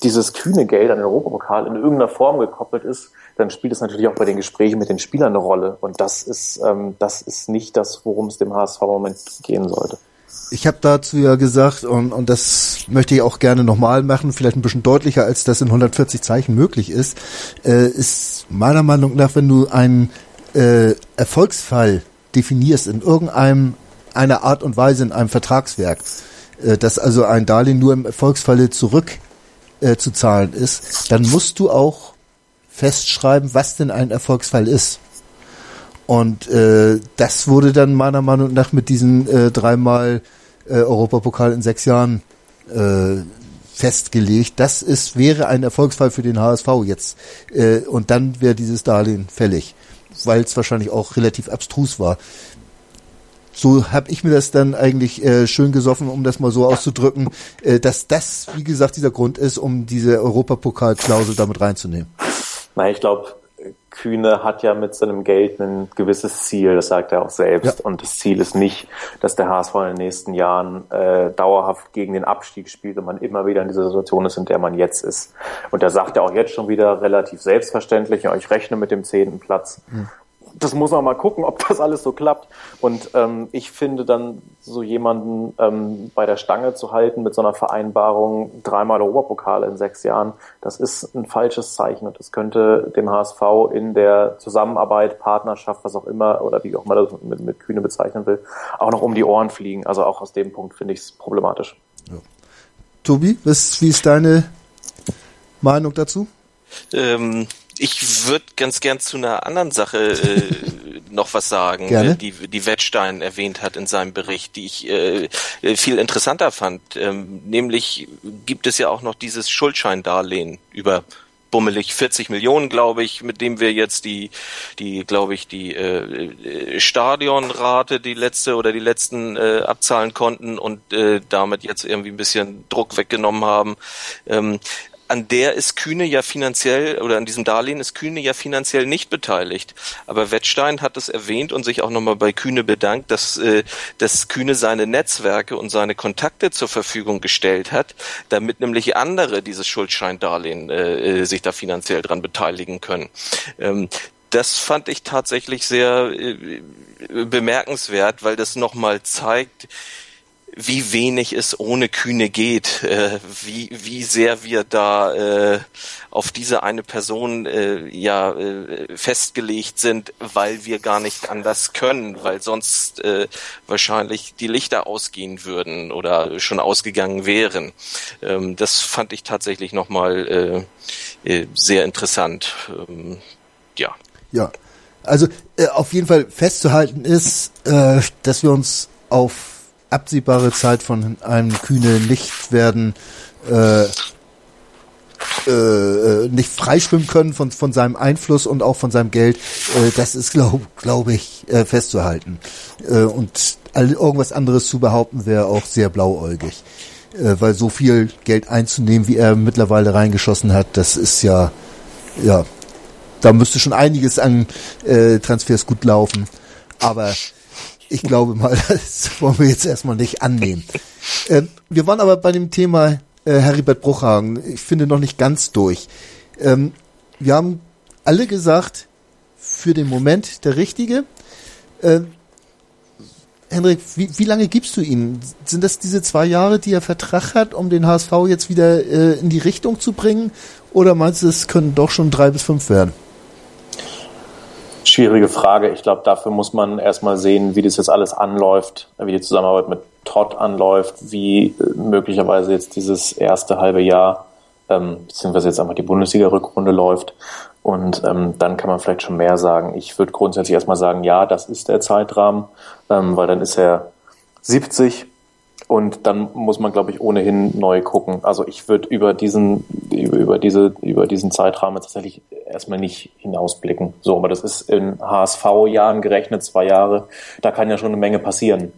[SPEAKER 3] dieses kühne Geld an den Europapokal in irgendeiner Form gekoppelt ist, dann spielt es natürlich auch bei den Gesprächen mit den Spielern eine Rolle. Und das ist, ähm, das ist nicht das, worum es dem HSV im Moment gehen sollte.
[SPEAKER 2] Ich habe dazu ja gesagt, und, und das möchte ich auch gerne nochmal machen, vielleicht ein bisschen deutlicher, als das in 140 Zeichen möglich ist, äh, ist meiner Meinung nach, wenn du einen äh, Erfolgsfall definierst in irgendeinem einer Art und Weise in einem Vertragswerk, äh, dass also ein Darlehen nur im Erfolgsfalle zurück äh, zu zahlen ist, dann musst du auch festschreiben, was denn ein Erfolgsfall ist. Und äh, das wurde dann meiner Meinung nach mit diesen äh, dreimal äh, Europapokal in sechs Jahren äh, festgelegt. Das ist wäre ein Erfolgsfall für den HSV jetzt. Äh, und dann wäre dieses Darlehen fällig, weil es wahrscheinlich auch relativ abstrus war. So habe ich mir das dann eigentlich äh, schön gesoffen, um das mal so auszudrücken, äh, dass das, wie gesagt, dieser Grund ist, um diese Europapokalklausel damit reinzunehmen.
[SPEAKER 3] Na, ich glaube, Kühne hat ja mit seinem Geld ein gewisses Ziel, das sagt er auch selbst. Ja. Und das Ziel ist nicht, dass der HSV in den nächsten Jahren äh, dauerhaft gegen den Abstieg spielt und man immer wieder in dieser Situation ist, in der man jetzt ist. Und er sagt ja auch jetzt schon wieder relativ selbstverständlich, ja, ich rechne mit dem zehnten Platz. Mhm das muss man mal gucken, ob das alles so klappt. Und ähm, ich finde dann so jemanden ähm, bei der Stange zu halten mit so einer Vereinbarung dreimal Europapokal in sechs Jahren, das ist ein falsches Zeichen und das könnte dem HSV in der Zusammenarbeit, Partnerschaft, was auch immer oder wie auch immer das mit, mit Kühne bezeichnen will, auch noch um die Ohren fliegen. Also auch aus dem Punkt finde ich es problematisch. Ja.
[SPEAKER 2] Tobi, was, wie ist deine Meinung dazu?
[SPEAKER 4] Ähm, ich würde ganz gern zu einer anderen Sache äh, noch was sagen,
[SPEAKER 2] Gerne.
[SPEAKER 4] die, die Wettstein erwähnt hat in seinem Bericht, die ich äh, viel interessanter fand. Ähm, nämlich gibt es ja auch noch dieses Schuldscheindarlehen über bummelig 40 Millionen, glaube ich, mit dem wir jetzt die, die, glaube ich, die äh, Stadionrate, die letzte oder die letzten äh, abzahlen konnten und äh, damit jetzt irgendwie ein bisschen Druck weggenommen haben. Ähm, an der ist Kühne ja finanziell oder an diesem Darlehen ist Kühne ja finanziell nicht beteiligt. Aber Wettstein hat es erwähnt und sich auch nochmal bei Kühne bedankt, dass, äh, dass Kühne seine Netzwerke und seine Kontakte zur Verfügung gestellt hat, damit nämlich andere dieses Schuldscheindarlehen äh, äh sich da finanziell dran beteiligen können. Ähm, das fand ich tatsächlich sehr äh, bemerkenswert, weil das nochmal zeigt, wie wenig es ohne Kühne geht, äh, wie, wie sehr wir da äh, auf diese eine Person äh, ja äh, festgelegt sind, weil wir gar nicht anders können, weil sonst äh, wahrscheinlich die Lichter ausgehen würden oder schon ausgegangen wären. Ähm, das fand ich tatsächlich nochmal äh, äh, sehr interessant. Ähm, ja.
[SPEAKER 2] Ja. Also äh, auf jeden Fall festzuhalten ist, äh, dass wir uns auf absehbare Zeit von einem Kühne nicht werden äh, äh, äh, nicht freischwimmen können von, von seinem Einfluss und auch von seinem Geld, äh, das ist, glaube glaub ich, äh, festzuhalten. Äh, und all, irgendwas anderes zu behaupten, wäre auch sehr blauäugig. Äh, weil so viel Geld einzunehmen, wie er mittlerweile reingeschossen hat, das ist ja, ja, da müsste schon einiges an äh, Transfers gut laufen. Aber ich glaube mal, das wollen wir jetzt erstmal nicht annehmen. Äh, wir waren aber bei dem Thema äh, Heribert Bruchhagen, ich finde noch nicht ganz durch. Ähm, wir haben alle gesagt, für den Moment der Richtige. Äh, Henrik, wie, wie lange gibst du ihm? Sind das diese zwei Jahre, die er Vertrag hat, um den HSV jetzt wieder äh, in die Richtung zu bringen? Oder meinst du, es können doch schon drei bis fünf werden?
[SPEAKER 3] Schwierige Frage. Ich glaube, dafür muss man erstmal sehen, wie das jetzt alles anläuft, wie die Zusammenarbeit mit Todd anläuft, wie äh, möglicherweise jetzt dieses erste halbe Jahr, ähm, beziehungsweise jetzt einfach die Bundesliga-Rückrunde läuft. Und ähm, dann kann man vielleicht schon mehr sagen. Ich würde grundsätzlich erstmal sagen, ja, das ist der Zeitrahmen, ähm, weil dann ist er 70 und dann muss man, glaube ich, ohnehin neu gucken. Also ich würde über diesen, über diese, über diesen Zeitrahmen tatsächlich erstmal nicht hinausblicken. So, aber das ist in HSV-Jahren gerechnet, zwei Jahre. Da kann ja schon eine Menge passieren.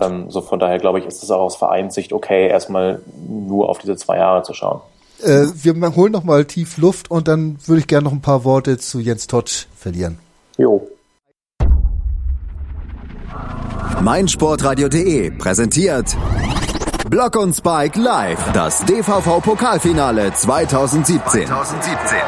[SPEAKER 3] Ähm, so von daher glaube ich, ist es auch aus Vereinssicht okay, erstmal nur auf diese zwei Jahre zu schauen.
[SPEAKER 2] Äh, wir holen noch mal tief Luft und dann würde ich gerne noch ein paar Worte zu Jens Todt verlieren.
[SPEAKER 3] Jo.
[SPEAKER 1] meinsportradio.de präsentiert Block und Spike live, das DVV Pokalfinale 2017. 2017.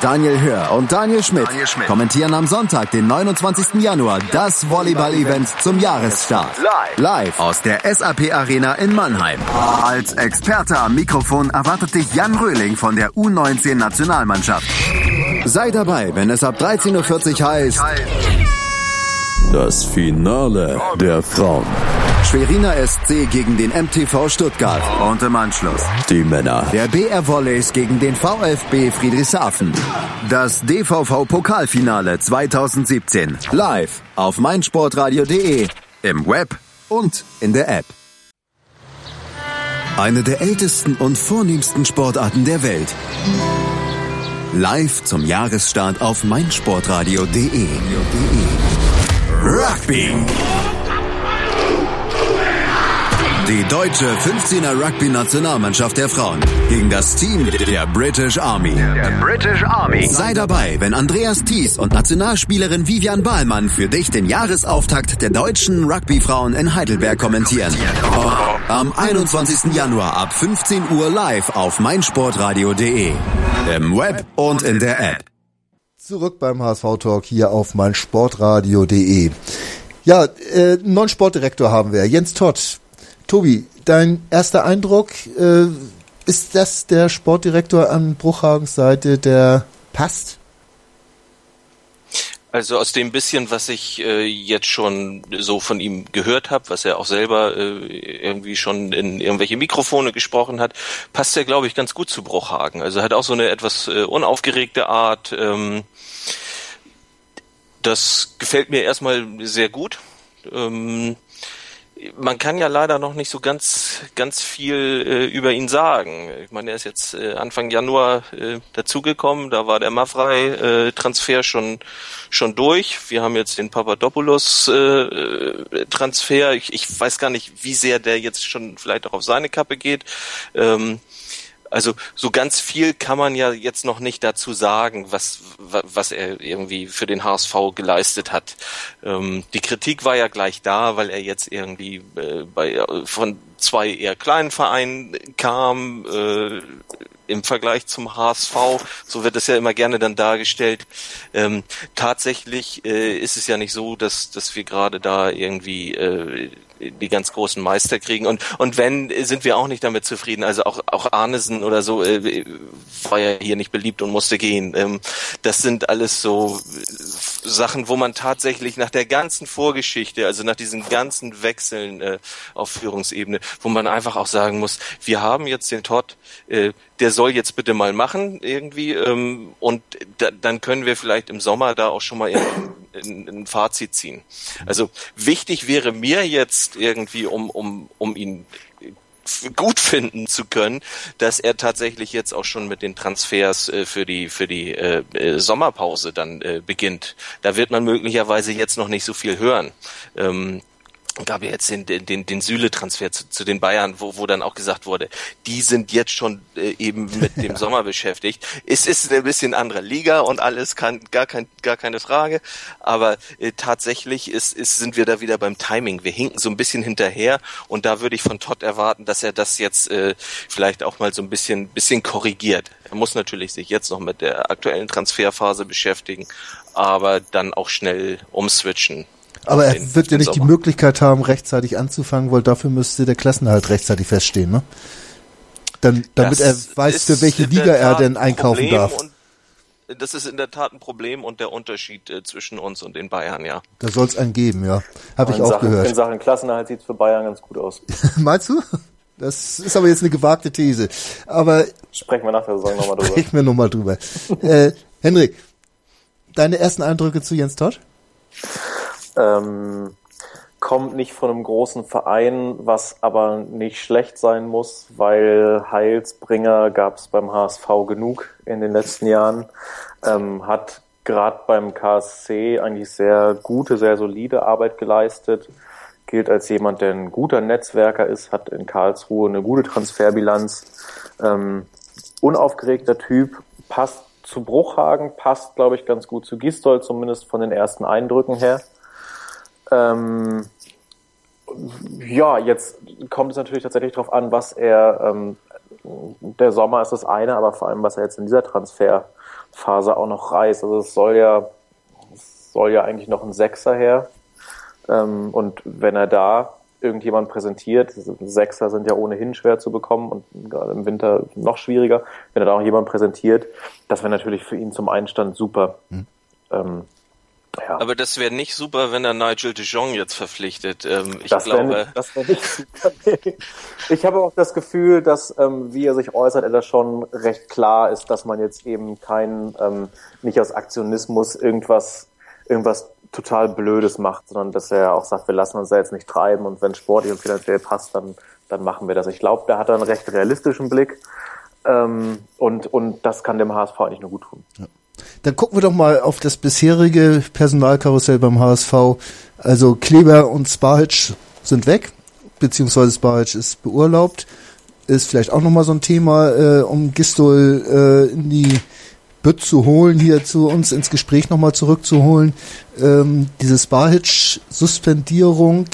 [SPEAKER 1] Daniel Hör und Daniel Schmidt, Daniel Schmidt, kommentieren am Sonntag, den 29. Januar, das Volleyball-Event zum Jahresstart. Live. Live aus der SAP Arena in Mannheim. Als Experte am Mikrofon erwartet dich Jan Röhling von der U19 Nationalmannschaft. Sei dabei, wenn es ab 13.40 Uhr heißt das Finale der Frauen. Schweriner SC gegen den MTV Stuttgart. Und im Anschluss die Männer. Der BR Volleys gegen den VfB Friedrichshafen. Das DVV Pokalfinale 2017. Live auf meinsportradio.de, im Web und in der App. Eine der ältesten und vornehmsten Sportarten der Welt. Live zum Jahresstart auf meinsportradio.de. Rugby. Die deutsche 15er Rugby-Nationalmannschaft der Frauen gegen das Team der British Army. Der British Army. Sei dabei, wenn Andreas Thies und Nationalspielerin Vivian Bahlmann für dich den Jahresauftakt der deutschen Rugby-Frauen in Heidelberg kommentieren. Am 21. Januar ab 15 Uhr live auf meinsportradio.de. Im Web und in der App.
[SPEAKER 2] Zurück beim HSV-Talk hier auf meinsportradio.de. Ja, äh, neuen Sportdirektor haben wir, Jens Todd. Tobi, dein erster Eindruck, äh, ist das der Sportdirektor an Bruchhagens Seite, der passt?
[SPEAKER 4] Also aus dem bisschen, was ich äh, jetzt schon so von ihm gehört habe, was er auch selber äh, irgendwie schon in irgendwelche Mikrofone gesprochen hat, passt er, glaube ich, ganz gut zu Bruchhagen. Also er hat auch so eine etwas äh, unaufgeregte Art. Ähm, das gefällt mir erstmal sehr gut. Ähm, man kann ja leider noch nicht so ganz ganz viel äh, über ihn sagen. Ich meine, er ist jetzt äh, Anfang Januar äh, dazugekommen, da war der Mavrei äh, schon schon durch. Wir haben jetzt den Papadopoulos äh, Transfer. Ich, ich weiß gar nicht, wie sehr der jetzt schon vielleicht auch auf seine Kappe geht. Ähm, also so ganz viel kann man ja jetzt noch nicht dazu sagen, was, was er irgendwie für den HSV geleistet hat. Ähm, die Kritik war ja gleich da, weil er jetzt irgendwie äh, bei, von zwei eher kleinen Vereinen kam, äh, im Vergleich zum HSV, so wird es ja immer gerne dann dargestellt. Ähm, tatsächlich äh, ist es ja nicht so, dass, dass wir gerade da irgendwie äh, die ganz großen Meister kriegen. Und, und wenn, sind wir auch nicht damit zufrieden. Also auch, auch Arnesen oder so äh, war ja hier nicht beliebt und musste gehen. Ähm, das sind alles so Sachen, wo man tatsächlich nach der ganzen Vorgeschichte, also nach diesen ganzen Wechseln äh, auf Führungsebene, wo man einfach auch sagen muss, wir haben jetzt den Todd, äh, der soll jetzt bitte mal machen irgendwie ähm, und da, dann können wir vielleicht im Sommer da auch schon mal ein, Fazit ziehen. Also wichtig wäre mir jetzt irgendwie, um, um, um ihn gut finden zu können, dass er tatsächlich jetzt auch schon mit den Transfers äh, für die für die äh, äh, Sommerpause dann äh, beginnt. Da wird man möglicherweise jetzt noch nicht so viel hören. Ähm, gab ja jetzt den, den, den Süle-Transfer zu, zu den Bayern, wo, wo dann auch gesagt wurde, die sind jetzt schon äh, eben mit dem. Sommer beschäftigt. Es ist ein bisschen andere Liga und alles kann gar kein gar keine Frage, aber äh, tatsächlich ist, ist sind wir da wieder beim Timing. Wir hinken so ein bisschen hinterher und da würde ich von Todd erwarten, dass er das jetzt äh, vielleicht auch mal so ein bisschen bisschen korrigiert. Er muss natürlich sich jetzt noch mit der aktuellen Transferphase beschäftigen, aber dann auch schnell umswitchen
[SPEAKER 2] Aber er wird ja nicht Sommer. die Möglichkeit haben, rechtzeitig anzufangen, weil dafür müsste der Klassenhalt rechtzeitig feststehen, ne? Dann, damit das er weiß, für welche Liga er denn einkaufen darf.
[SPEAKER 4] das ist in der Tat ein Problem und der Unterschied äh, zwischen uns und den Bayern, ja.
[SPEAKER 2] Da soll es einen geben, ja. Habe ich auch
[SPEAKER 3] Sachen,
[SPEAKER 2] gehört.
[SPEAKER 3] In Sachen Klassenerhalt sieht es für Bayern ganz gut aus.
[SPEAKER 2] Meinst du? Das ist aber jetzt eine gewagte These. Aber
[SPEAKER 3] sprechen wir nach der Saison nochmal drüber.
[SPEAKER 2] Sprechen wir nochmal drüber. äh, Henrik, deine ersten Eindrücke zu Jens Todd?
[SPEAKER 3] Ähm, kommt nicht von einem großen Verein, was aber nicht schlecht sein muss, weil Heilsbringer gab es beim HSV genug in den letzten Jahren. Ähm, hat gerade beim KSC eigentlich sehr gute, sehr solide Arbeit geleistet. Gilt als jemand, der ein guter Netzwerker ist, hat in Karlsruhe eine gute Transferbilanz. Ähm, unaufgeregter Typ, passt zu Bruchhagen, passt, glaube ich, ganz gut zu Gistol, zumindest von den ersten Eindrücken her. Ähm, ja, jetzt kommt es natürlich tatsächlich darauf an, was er, ähm, der Sommer ist das eine, aber vor allem, was er jetzt in dieser Transferphase auch noch reißt. Also es soll ja, es soll ja eigentlich noch ein Sechser her. Ähm, und wenn er da irgendjemand präsentiert, Sechser sind ja ohnehin schwer zu bekommen und gerade im Winter noch schwieriger, wenn er da auch jemand präsentiert, das wäre natürlich für ihn zum Einstand super. Mhm. Ähm,
[SPEAKER 4] ja. Aber das wäre nicht super, wenn er Nigel de Jong jetzt verpflichtet. Ähm, ich das glaube, wär, das wäre nicht
[SPEAKER 3] super. ich habe auch das Gefühl, dass ähm, wie er sich äußert, er da schon recht klar ist, dass man jetzt eben kein ähm, nicht aus Aktionismus irgendwas irgendwas total Blödes macht, sondern dass er auch sagt, wir lassen uns da jetzt nicht treiben und wenn sportlich und finanziell passt, dann dann machen wir das. Ich glaube, der hat da einen recht realistischen Blick ähm, und und das kann dem HSV eigentlich nur gut tun. Ja.
[SPEAKER 2] Dann gucken wir doch mal auf das bisherige Personalkarussell beim HSV. Also Kleber und Spahic sind weg, beziehungsweise Spahic ist beurlaubt. Ist vielleicht auch nochmal so ein Thema, äh, um Gistol äh, in die Bütt zu holen, hier zu uns ins Gespräch nochmal zurückzuholen. Ähm, diese Spahic-Suspendierung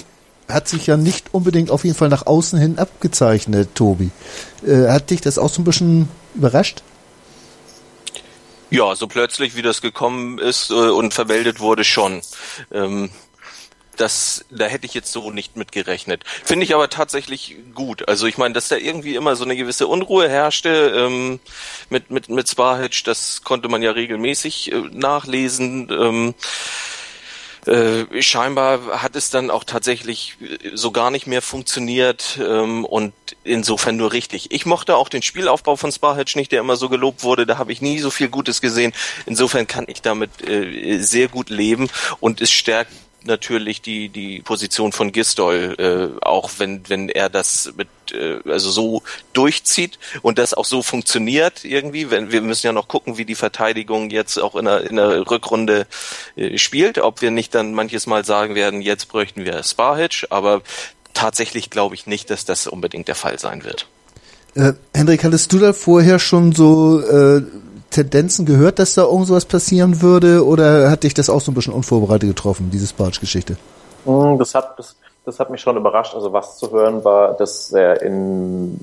[SPEAKER 2] hat sich ja nicht unbedingt auf jeden Fall nach außen hin abgezeichnet, Tobi. Äh, hat dich das auch so ein bisschen überrascht?
[SPEAKER 4] Ja, so plötzlich, wie das gekommen ist äh, und vermeldet wurde, schon. Ähm, das, da hätte ich jetzt so nicht mit gerechnet. Finde ich aber tatsächlich gut. Also ich meine, dass da irgendwie immer so eine gewisse Unruhe herrschte ähm, mit mit mit Spahic, das konnte man ja regelmäßig äh, nachlesen. Ähm, äh, scheinbar hat es dann auch tatsächlich äh, so gar nicht mehr funktioniert ähm, und insofern nur richtig. Ich mochte auch den Spielaufbau von Sparhatch nicht, der immer so gelobt wurde. Da habe ich nie so viel Gutes gesehen. Insofern kann ich damit äh, sehr gut leben und es stärkt natürlich die die Position von Gistol, äh, auch wenn wenn er das mit äh, also so durchzieht und das auch so funktioniert irgendwie. Wenn wir müssen ja noch gucken, wie die Verteidigung jetzt auch in der in der Rückrunde äh, spielt, ob wir nicht dann manches Mal sagen werden, jetzt bräuchten wir Sparhitch, aber tatsächlich glaube ich nicht, dass das unbedingt der Fall sein wird.
[SPEAKER 2] Äh, Hendrik, hattest du da vorher schon so äh, Tendenzen gehört, dass da irgendwas passieren würde oder hat dich das auch so ein bisschen unvorbereitet getroffen, diese Sparge-Geschichte?
[SPEAKER 3] Hm, das hat, das, das hat mich schon überrascht. Also was zu hören war, dass er in,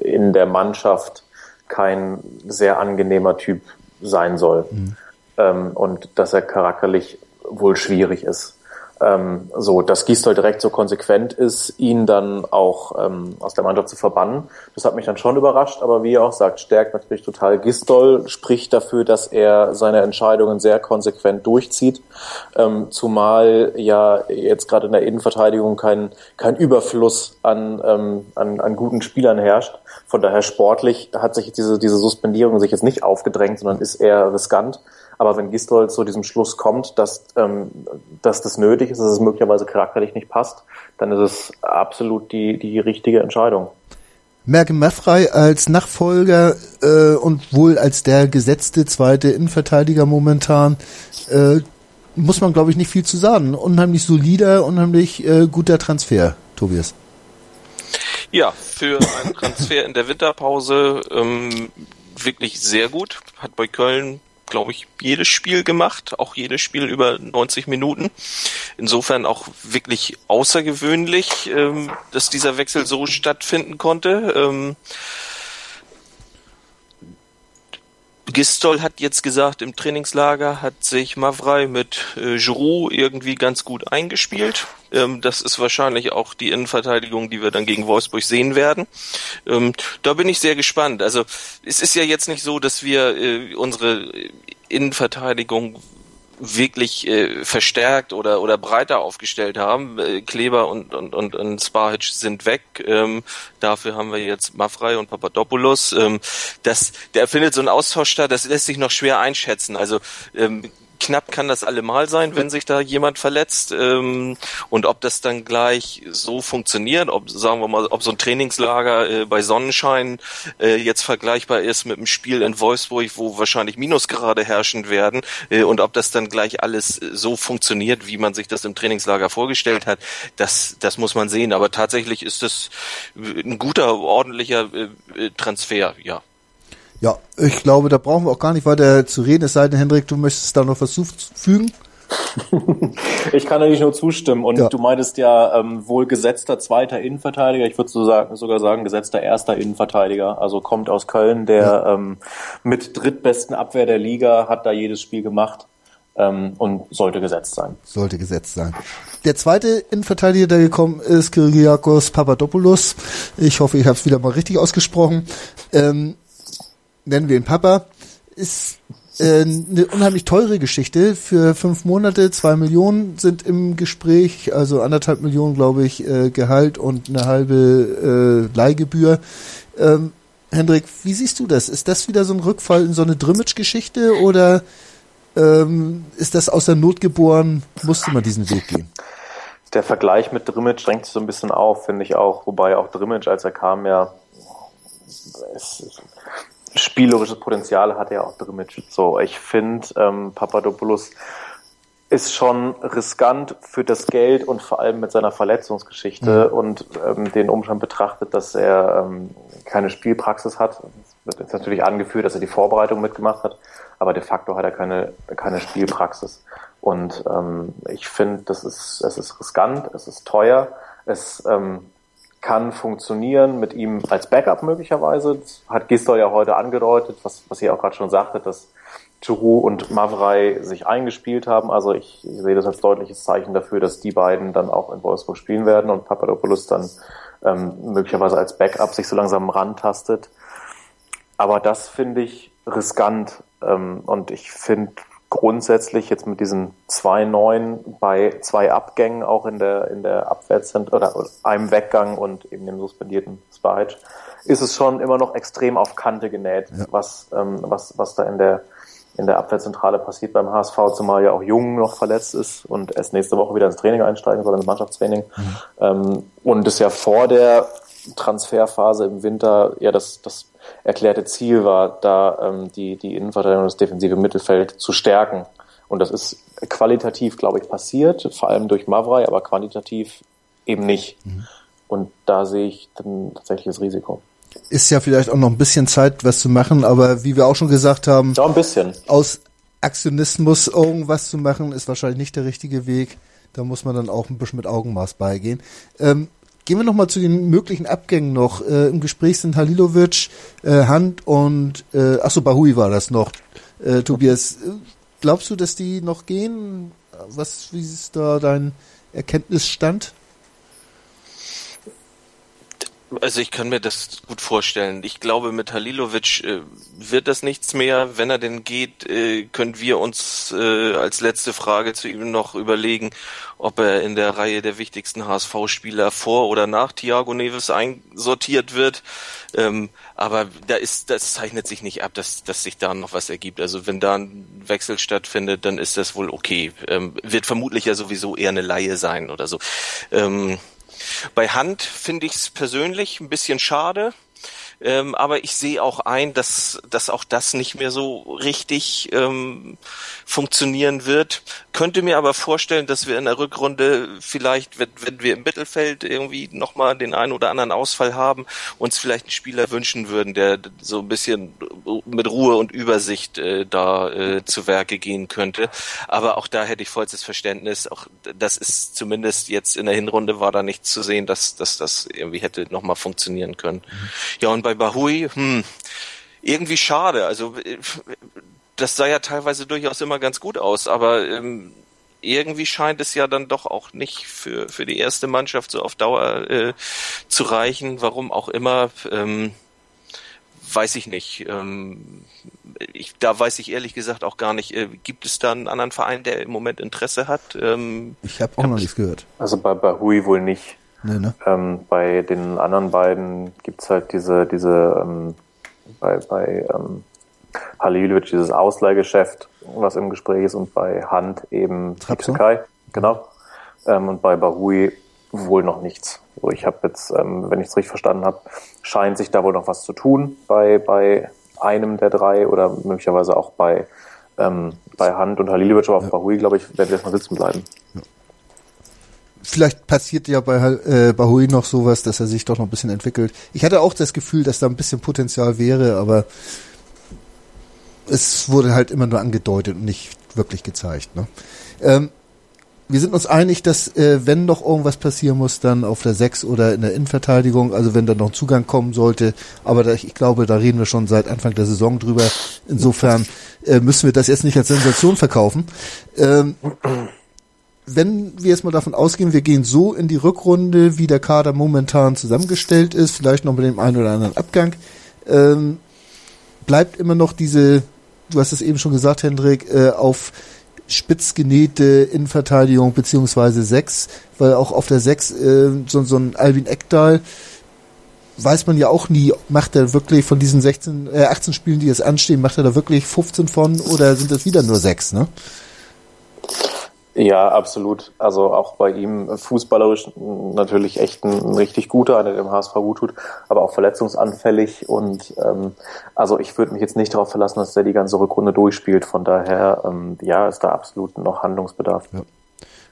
[SPEAKER 3] in der Mannschaft kein sehr angenehmer Typ sein soll. Mhm. Ähm, und dass er charakterlich wohl schwierig ist ähm, so, dass Gisdol direkt so konsequent ist, ihn dann auch ähm, aus der Mannschaft zu verbannen. Das hat mich dann schon überrascht, aber wie er auch sagt, stärkt natürlich total Gisdol, spricht dafür, dass er seine Entscheidungen sehr konsequent durchzieht, ähm, zumal ja jetzt gerade in der Innenverteidigung kein, kein Überfluss an, ähm, an, an guten Spielern herrscht. Von daher sportlich hat sich diese, diese Suspendierung sich jetzt nicht aufgedrängt, sondern ist eher riskant. Aber wenn Gistol zu diesem Schluss kommt, dass, ähm, dass das nötig ist, dass es möglicherweise charakterlich nicht passt, dann ist es absolut die, die richtige Entscheidung.
[SPEAKER 2] Merke Maffrey als Nachfolger äh, und wohl als der gesetzte zweite Innenverteidiger momentan äh, muss man, glaube ich, nicht viel zu sagen. Unheimlich solider, unheimlich äh, guter Transfer, Tobias.
[SPEAKER 4] Ja, für einen Transfer in der Winterpause ähm, wirklich sehr gut. Hat bei Köln glaube ich, jedes Spiel gemacht, auch jedes Spiel über 90 Minuten. Insofern auch wirklich außergewöhnlich, ähm, dass dieser Wechsel so stattfinden konnte. Ähm, Gistol hat jetzt gesagt, im Trainingslager hat sich Mavrei mit äh, Giroud irgendwie ganz gut eingespielt. Ähm, das ist wahrscheinlich auch die Innenverteidigung, die wir dann gegen Wolfsburg sehen werden. Ähm, da bin ich sehr gespannt. Also es ist ja jetzt nicht so, dass wir äh, unsere Innenverteidigung wirklich äh, verstärkt oder oder breiter aufgestellt haben. Äh, Kleber und und und, und Sparhic sind weg. Ähm, dafür haben wir jetzt Maffrey und Papadopoulos. Ähm, das der findet so ein Austausch statt. Das lässt sich noch schwer einschätzen. Also ähm, knapp kann das allemal sein, wenn sich da jemand verletzt. Ähm, und ob das dann gleich so funktioniert, ob sagen wir mal, ob so ein Trainingslager äh, bei Sonnenschein äh, jetzt vergleichbar ist mit einem Spiel in Wolfsburg, wo wahrscheinlich Minusgrade herrschen werden, äh, und ob das dann gleich alles so funktioniert, wie man sich das im Trainingslager vorgestellt hat, das, das muss man sehen. Aber tatsächlich ist das ein guter, ordentlicher äh, äh Transfer, ja.
[SPEAKER 2] Ja, ich glaube, da brauchen wir auch gar nicht weiter zu reden, es sei denn, Hendrik, du möchtest da noch was fügen.
[SPEAKER 3] ich kann natürlich nur zustimmen. Und ja. du meintest ja ähm, wohl gesetzter zweiter Innenverteidiger. Ich würde so sagen, sogar sagen gesetzter erster Innenverteidiger. Also kommt aus Köln, der ja. ähm, mit drittbesten Abwehr der Liga hat da jedes Spiel gemacht ähm, und sollte gesetzt sein.
[SPEAKER 2] Sollte gesetzt sein. Der zweite Innenverteidiger, der gekommen ist, Kyriakos Papadopoulos. Ich hoffe, ich habe es wieder mal richtig ausgesprochen. Ähm, nennen wir ihn Papa, ist äh, eine unheimlich teure Geschichte. Für fünf Monate, zwei Millionen sind im Gespräch, also anderthalb Millionen, glaube ich, äh, Gehalt und eine halbe äh, Leihgebühr. Ähm, Hendrik, wie siehst du das? Ist das wieder so ein Rückfall in so eine Drimmage-Geschichte oder ähm, ist das aus der Not geboren? Musste man diesen Weg gehen?
[SPEAKER 3] Der Vergleich mit Drimmage drängt sich so ein bisschen auf, finde ich auch. Wobei auch Drimmage, als er kam, ja, es, spielerisches Potenzial hat er auch Drimic. So, ich finde, ähm, Papadopoulos ist schon riskant für das Geld und vor allem mit seiner Verletzungsgeschichte mhm. und ähm, den Umstand betrachtet, dass er ähm, keine Spielpraxis hat. Es wird jetzt natürlich angeführt, dass er die Vorbereitung mitgemacht hat, aber de facto hat er keine, keine Spielpraxis. Und ähm, ich finde, das ist, es ist riskant, es ist teuer, es ähm, kann funktionieren mit ihm als Backup möglicherweise. Das hat Gistol ja heute angedeutet, was, was ihr auch gerade schon sagtet, dass Giroud und Mavrei sich eingespielt haben. Also ich, ich, sehe das als deutliches Zeichen dafür, dass die beiden dann auch in Wolfsburg spielen werden und Papadopoulos dann ähm, möglicherweise als Backup sich so langsam rantastet. Aber das finde ich riskant ähm, und ich finde grundsätzlich jetzt mit diesen zwei Neuen bei zwei Abgängen auch in der, in der Abwehrzent oder einem Weggang und eben dem suspendierten Spike, ist es schon immer noch extrem auf Kante genäht, ja. was, ähm, was, was da in der, in der Abwehrzentrale passiert beim HSV, zumal ja auch Jung noch verletzt ist und erst nächste Woche wieder ins Training einsteigen soll, ins Mannschaftstraining. Mhm. Ähm, und es ja vor der Transferphase im Winter ja das, das erklärte Ziel war, da ähm, die, die Innenverteidigung und das defensive Mittelfeld zu stärken. Und das ist qualitativ, glaube ich, passiert, vor allem durch Mavrei, aber quantitativ eben nicht. Mhm. Und da sehe ich dann tatsächlich das Risiko.
[SPEAKER 2] Ist ja vielleicht auch noch ein bisschen Zeit, was zu machen, aber wie wir auch schon gesagt haben,
[SPEAKER 3] ja, ein bisschen.
[SPEAKER 2] aus Aktionismus irgendwas zu machen, ist wahrscheinlich nicht der richtige Weg. Da muss man dann auch ein bisschen mit Augenmaß beigehen. Ähm, Gehen wir nochmal zu den möglichen Abgängen noch. Äh, Im Gespräch sind Halilovic, äh, Hand und, äh, achso, Bahui war das noch. Äh, Tobias, glaubst du, dass die noch gehen? Was, wie ist da dein Erkenntnisstand?
[SPEAKER 4] Also ich kann mir das gut vorstellen. Ich glaube, mit Halilovic äh, wird das nichts mehr. Wenn er denn geht, äh, können wir uns äh, als letzte Frage zu ihm noch überlegen, ob er in der Reihe der wichtigsten HSV-Spieler vor oder nach Thiago Neves einsortiert wird. Ähm, aber da ist, das zeichnet sich nicht ab, dass, dass sich da noch was ergibt. Also wenn da ein Wechsel stattfindet, dann ist das wohl okay. Ähm, wird vermutlich ja sowieso eher eine Laie sein oder so. Ähm, bei Hand finde ich es persönlich ein bisschen schade. Ähm, aber ich sehe auch ein, dass, dass auch das nicht mehr so richtig ähm, funktionieren wird. Könnte mir aber vorstellen, dass wir in der Rückrunde vielleicht, wenn, wenn wir im Mittelfeld irgendwie nochmal den einen oder anderen Ausfall haben, uns vielleicht einen Spieler wünschen würden, der so ein bisschen mit Ruhe und Übersicht äh, da äh, zu Werke gehen könnte. Aber auch da hätte ich vollstes Verständnis. Auch das ist zumindest jetzt in der Hinrunde war da nichts zu sehen, dass, dass das irgendwie hätte nochmal funktionieren können. Ja, und bei Bahui, hm, irgendwie schade. Also äh, das sah ja teilweise durchaus immer ganz gut aus, aber ähm, irgendwie scheint es ja dann doch auch nicht für, für die erste Mannschaft so auf Dauer äh, zu reichen. Warum auch immer, ähm, weiß ich nicht. Ähm, ich, da weiß ich ehrlich gesagt auch gar nicht, äh, gibt es da einen anderen Verein, der im Moment Interesse hat? Ähm,
[SPEAKER 2] ich habe auch noch nichts gehört.
[SPEAKER 3] Also bei, bei Hui wohl nicht.
[SPEAKER 2] Nee, ne?
[SPEAKER 3] ähm, bei den anderen beiden gibt's halt diese, diese ähm, bei, bei ähm, Halilovic dieses Ausleihgeschäft, was im Gespräch ist, und bei Hand eben die Türkei. Genau. Ähm, und bei Bahui wohl noch nichts. So, ich habe jetzt, ähm, wenn ich es richtig verstanden habe, scheint sich da wohl noch was zu tun bei, bei einem der drei oder möglicherweise auch bei, ähm, bei Hand und Halilovic, aber auf ja. Bahui, glaube ich, werden wir erstmal sitzen bleiben. Ja.
[SPEAKER 2] Vielleicht passiert ja bei äh, Bahui noch sowas, dass er sich doch noch ein bisschen entwickelt. Ich hatte auch das Gefühl, dass da ein bisschen Potenzial wäre, aber es wurde halt immer nur angedeutet und nicht wirklich gezeigt. Ne? Ähm, wir sind uns einig, dass äh, wenn noch irgendwas passieren muss, dann auf der 6 oder in der Innenverteidigung, also wenn da noch ein Zugang kommen sollte, aber da, ich glaube, da reden wir schon seit Anfang der Saison drüber. Insofern äh, müssen wir das jetzt nicht als Sensation verkaufen. Ähm, wenn wir jetzt mal davon ausgehen, wir gehen so in die Rückrunde, wie der Kader momentan zusammengestellt ist, vielleicht noch mit dem einen oder anderen Abgang, ähm, bleibt immer noch diese du hast es eben schon gesagt, Hendrik, äh, auf spitz genähte Innenverteidigung beziehungsweise sechs, weil auch auf der sechs äh, so, so ein Alvin Eckdahl weiß man ja auch nie, macht er wirklich von diesen 16, äh, 18 Spielen, die jetzt anstehen, macht er da wirklich 15 von oder sind das wieder nur sechs, ne?
[SPEAKER 3] Ja, absolut. Also auch bei ihm fußballerisch natürlich echt ein, richtig guter, einer der dem HSV gut tut, aber auch verletzungsanfällig und ähm, also ich würde mich jetzt nicht darauf verlassen, dass der die ganze Rückrunde durchspielt. Von daher, ähm, ja, ist da absolut noch Handlungsbedarf. Ja.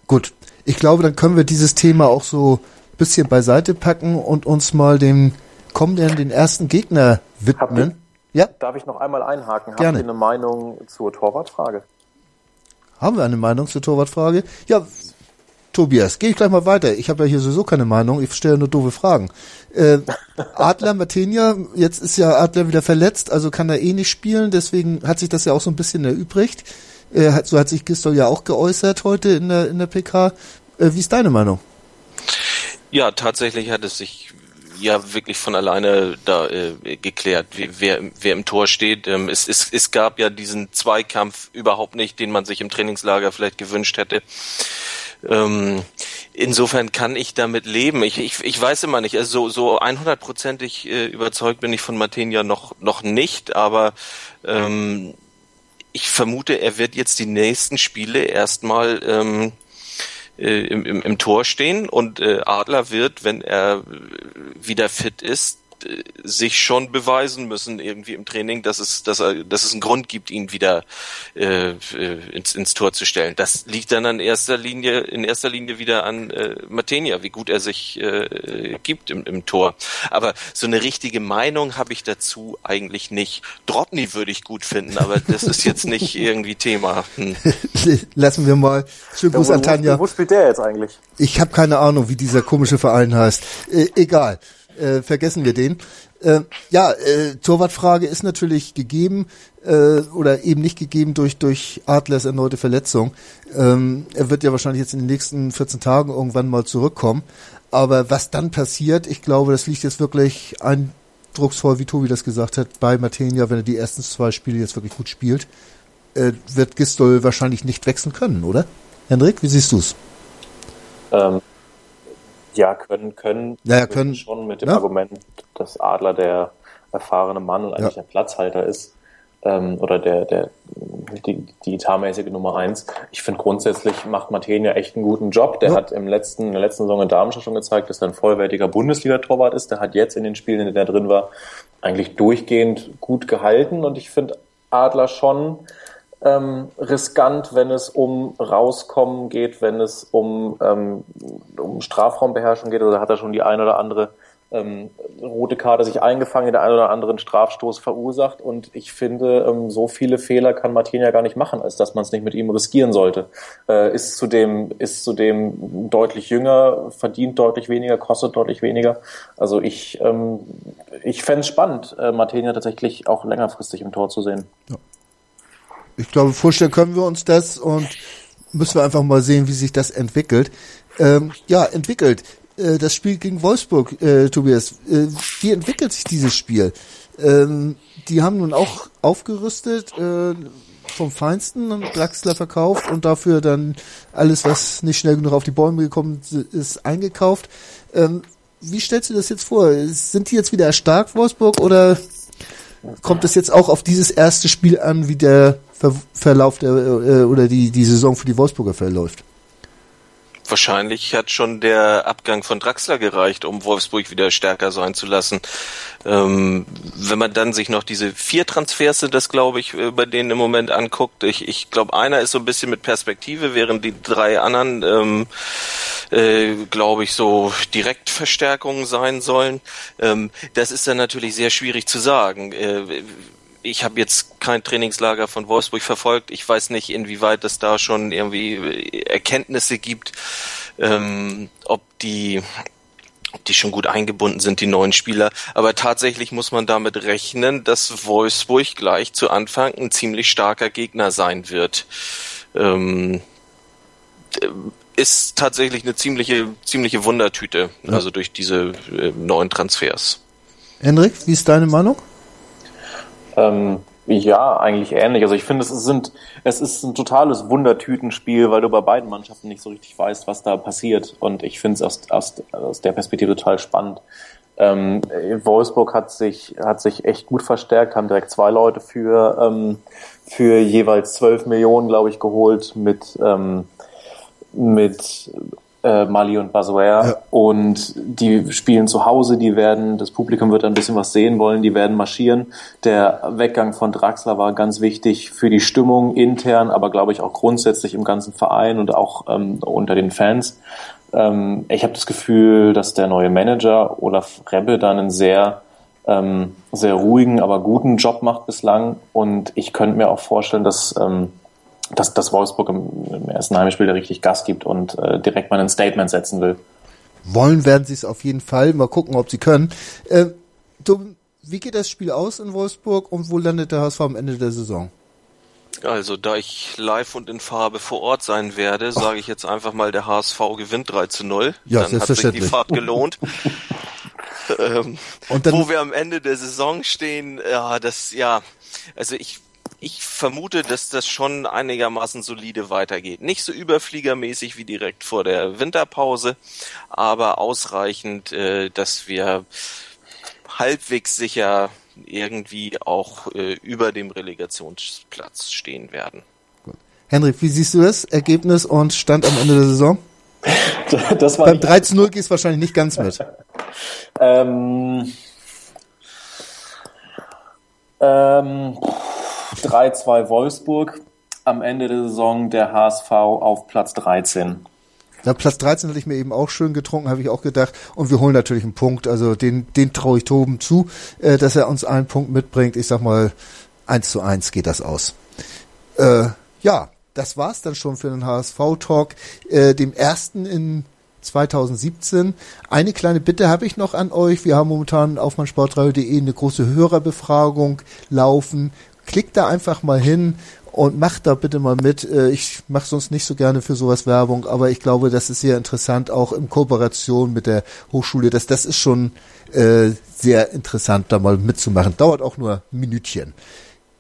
[SPEAKER 2] Gut, ich glaube, dann können wir dieses Thema auch so ein bisschen beiseite packen und uns mal dem kommenden, den ersten Gegner widmen.
[SPEAKER 3] ja? Darf ich noch einmal einhaken?
[SPEAKER 2] Gerne.
[SPEAKER 3] Habt ihr eine Meinung zur Torwartfrage?
[SPEAKER 2] Haben wir eine Meinung zur Torwartfrage? Ja, Tobias, gehe ich gleich mal weiter. Ich habe ja hier sowieso keine Meinung, ich stelle nur doofe Fragen. Äh, Adler Martinia, jetzt ist ja Adler wieder verletzt, also kann er eh nicht spielen, deswegen hat sich das ja auch so ein bisschen erübrigt. Äh, so hat sich Gistol ja auch geäußert heute in der, in der PK. Äh, wie ist deine Meinung?
[SPEAKER 4] Ja, tatsächlich hat es sich ja wirklich von alleine da äh, geklärt, wer, wer im Tor steht. Ähm, es, es, es gab ja diesen Zweikampf überhaupt nicht, den man sich im Trainingslager vielleicht gewünscht hätte. Ähm, insofern kann ich damit leben. Ich, ich, ich weiß immer nicht, also so, so 100%ig äh, überzeugt bin ich von Martin ja noch, noch nicht, aber ähm, ich vermute, er wird jetzt die nächsten Spiele erstmal ähm, äh, im, im, im Tor stehen und äh, Adler wird, wenn er wieder fit ist, sich schon beweisen müssen irgendwie im Training, dass es, dass, er, dass es einen Grund gibt, ihn wieder äh, ins, ins Tor zu stellen. Das liegt dann an erster Linie, in erster Linie wieder an äh, Matenia, wie gut er sich äh, gibt im, im Tor. Aber so eine richtige Meinung habe ich dazu eigentlich nicht. Dropny würde ich gut finden, aber das ist jetzt nicht irgendwie Thema. Hm.
[SPEAKER 2] Lassen wir mal. Schönen Gruß ja, an Tanja.
[SPEAKER 3] Wo spielt der jetzt eigentlich?
[SPEAKER 2] Ich habe keine Ahnung, wie dieser komische Verein heißt. Äh, egal äh, vergessen wir den. Äh, ja, äh, Torwartfrage ist natürlich gegeben äh, oder eben nicht gegeben durch durch Adlers erneute Verletzung. Ähm, er wird ja wahrscheinlich jetzt in den nächsten 14 Tagen irgendwann mal zurückkommen. Aber was dann passiert, ich glaube, das liegt jetzt wirklich eindrucksvoll, wie Tobi das gesagt hat, bei Matenia, wenn er die ersten zwei Spiele jetzt wirklich gut spielt, äh, wird Gistol wahrscheinlich nicht wechseln können, oder? Hendrik, wie siehst du's?
[SPEAKER 3] Ähm, ja, können, können.
[SPEAKER 2] Ja, ja können.
[SPEAKER 3] Schon mit dem ja. Argument, dass Adler der erfahrene Mann und eigentlich der Platzhalter ist. Ähm, oder der, der, die, die etatmäßige Nummer eins. Ich finde grundsätzlich macht Martin ja echt einen guten Job. Der ja. hat im letzten, in der letzten Saison in Darmstadt schon gezeigt, dass er ein vollwertiger Bundesliga-Torwart ist. Der hat jetzt in den Spielen, in denen er drin war, eigentlich durchgehend gut gehalten. Und ich finde Adler schon, ähm, riskant, wenn es um Rauskommen geht, wenn es um, ähm, um Strafraumbeherrschung geht. Oder hat er schon die ein oder andere ähm, rote Karte sich eingefangen, den einen oder anderen Strafstoß verursacht. Und ich finde, ähm, so viele Fehler kann Martin ja gar nicht machen, als dass man es nicht mit ihm riskieren sollte. Äh, ist zudem, ist zudem deutlich jünger, verdient deutlich weniger, kostet deutlich weniger. Also ich, ähm, ich fände es spannend, äh, Martin ja tatsächlich auch längerfristig im Tor zu sehen. Ja.
[SPEAKER 2] Ich glaube, vorstellen können wir uns das und müssen wir einfach mal sehen, wie sich das entwickelt. Ähm, ja, entwickelt. Äh, das Spiel gegen Wolfsburg, äh, Tobias. Äh, wie entwickelt sich dieses Spiel? Ähm, die haben nun auch aufgerüstet, äh, vom Feinsten und Draxler verkauft und dafür dann alles, was nicht schnell genug auf die Bäume gekommen ist, eingekauft. Ähm, wie stellst du das jetzt vor? Sind die jetzt wieder erstarkt, Wolfsburg, oder kommt es jetzt auch auf dieses erste Spiel an, wie der Ver Verlauf der, äh, oder die, die Saison für die Wolfsburger verläuft?
[SPEAKER 4] Wahrscheinlich hat schon der Abgang von Draxler gereicht, um Wolfsburg wieder stärker sein zu lassen. Ähm, wenn man dann sich noch diese vier Transfers das glaube ich, äh, bei denen im Moment anguckt, ich, ich glaube, einer ist so ein bisschen mit Perspektive, während die drei anderen, ähm, äh, glaube ich, so Direktverstärkungen sein sollen. Ähm, das ist dann natürlich sehr schwierig zu sagen. Äh, ich habe jetzt kein Trainingslager von Wolfsburg verfolgt. Ich weiß nicht, inwieweit es da schon irgendwie Erkenntnisse gibt, ähm, ob die ob die schon gut eingebunden sind, die neuen Spieler. Aber tatsächlich muss man damit rechnen, dass Wolfsburg gleich zu Anfang ein ziemlich starker Gegner sein wird. Ähm, ist tatsächlich eine ziemliche, ziemliche Wundertüte, also durch diese äh, neuen Transfers.
[SPEAKER 2] Hendrik, wie ist deine Meinung?
[SPEAKER 3] Ähm, ja, eigentlich ähnlich. Also ich finde, es sind, es ist ein totales Wundertütenspiel, weil du bei beiden Mannschaften nicht so richtig weißt, was da passiert. Und ich finde es aus, aus, aus der Perspektive total spannend. Ähm, Wolfsburg hat sich, hat sich echt gut verstärkt, haben direkt zwei Leute für, ähm, für jeweils zwölf Millionen, glaube ich, geholt mit, ähm, mit äh, Mali und Bazoer ja. und die spielen zu Hause, die werden, das Publikum wird ein bisschen was sehen wollen, die werden marschieren. Der Weggang von Draxler war ganz wichtig für die Stimmung intern, aber glaube ich auch grundsätzlich im ganzen Verein und auch ähm, unter den Fans. Ähm, ich habe das Gefühl, dass der neue Manager Olaf Rebbe dann einen sehr ähm, sehr ruhigen, aber guten Job macht bislang und ich könnte mir auch vorstellen, dass ähm, dass, dass Wolfsburg im, im ersten Heimspiel da richtig Gas gibt und äh, direkt mal ein Statement setzen will.
[SPEAKER 2] Wollen werden sie es auf jeden Fall. Mal gucken, ob sie können. Äh, du, wie geht das Spiel aus in Wolfsburg und wo landet der HSV am Ende der Saison?
[SPEAKER 4] Also, da ich live und in Farbe vor Ort sein werde, sage ich jetzt einfach mal, der HSV gewinnt 3 zu 0.
[SPEAKER 2] Ja, Dann hat sich
[SPEAKER 4] die Fahrt gelohnt. ähm, und dann, wo wir am Ende der Saison stehen, ja, das, ja, also ich ich vermute, dass das schon einigermaßen solide weitergeht. Nicht so überfliegermäßig wie direkt vor der Winterpause, aber ausreichend, äh, dass wir halbwegs sicher irgendwie auch äh, über dem Relegationsplatz stehen werden.
[SPEAKER 2] Gut. Henrik, wie siehst du das? Ergebnis und Stand am Ende der Saison? Das war Beim 3 zu 0 gehst du wahrscheinlich nicht ganz mit.
[SPEAKER 3] ähm, ähm, 3-2 Wolfsburg. Am Ende der Saison der HSV auf Platz 13.
[SPEAKER 2] Ja, Platz 13 hatte ich mir eben auch schön getrunken, habe ich auch gedacht. Und wir holen natürlich einen Punkt. Also den, den traue ich Toben zu, äh, dass er uns einen Punkt mitbringt. Ich sag mal, 1 zu 1 geht das aus. Äh, ja, das war's dann schon für den HSV-Talk, äh, dem ersten in 2017. Eine kleine Bitte habe ich noch an euch. Wir haben momentan auf meinsportradio.de eine große Hörerbefragung laufen. Klickt da einfach mal hin und macht da bitte mal mit. Äh, ich mache sonst nicht so gerne für sowas Werbung, aber ich glaube, das ist sehr interessant, auch in Kooperation mit der Hochschule. Das, das ist schon äh, sehr interessant, da mal mitzumachen. Dauert auch nur Minütchen.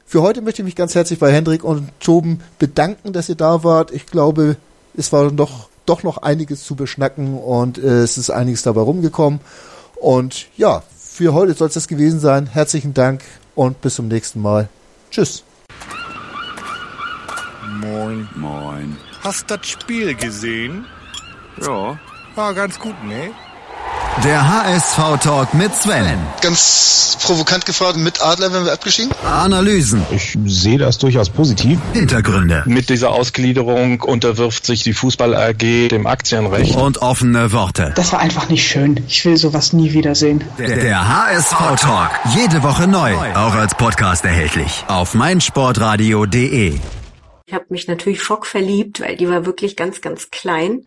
[SPEAKER 2] Für heute möchte ich mich ganz herzlich bei Hendrik und Toben bedanken, dass ihr da wart. Ich glaube, es war doch, doch noch einiges zu beschnacken und äh, es ist einiges dabei rumgekommen. Und ja, für heute soll es das gewesen sein. Herzlichen Dank und bis zum nächsten Mal. Tschüss.
[SPEAKER 6] Moin.
[SPEAKER 7] Moin.
[SPEAKER 6] Hast das Spiel gesehen?
[SPEAKER 7] Ja.
[SPEAKER 6] War ganz gut, ne?
[SPEAKER 1] Der HSV-Talk mit Sven.
[SPEAKER 6] Ganz provokant gefragt, mit Adler, wenn wir abgeschieden?
[SPEAKER 1] Analysen.
[SPEAKER 7] Ich sehe das durchaus positiv.
[SPEAKER 1] Hintergründe.
[SPEAKER 7] Mit dieser Ausgliederung unterwirft sich die Fußball AG dem Aktienrecht.
[SPEAKER 1] Und offene Worte.
[SPEAKER 8] Das war einfach nicht schön. Ich will sowas nie wiedersehen.
[SPEAKER 1] Der, der HSV-Talk. Jede Woche neu. Auch als Podcast erhältlich. Auf meinsportradio.de.
[SPEAKER 9] Ich habe mich natürlich schockverliebt, weil die war wirklich ganz, ganz klein.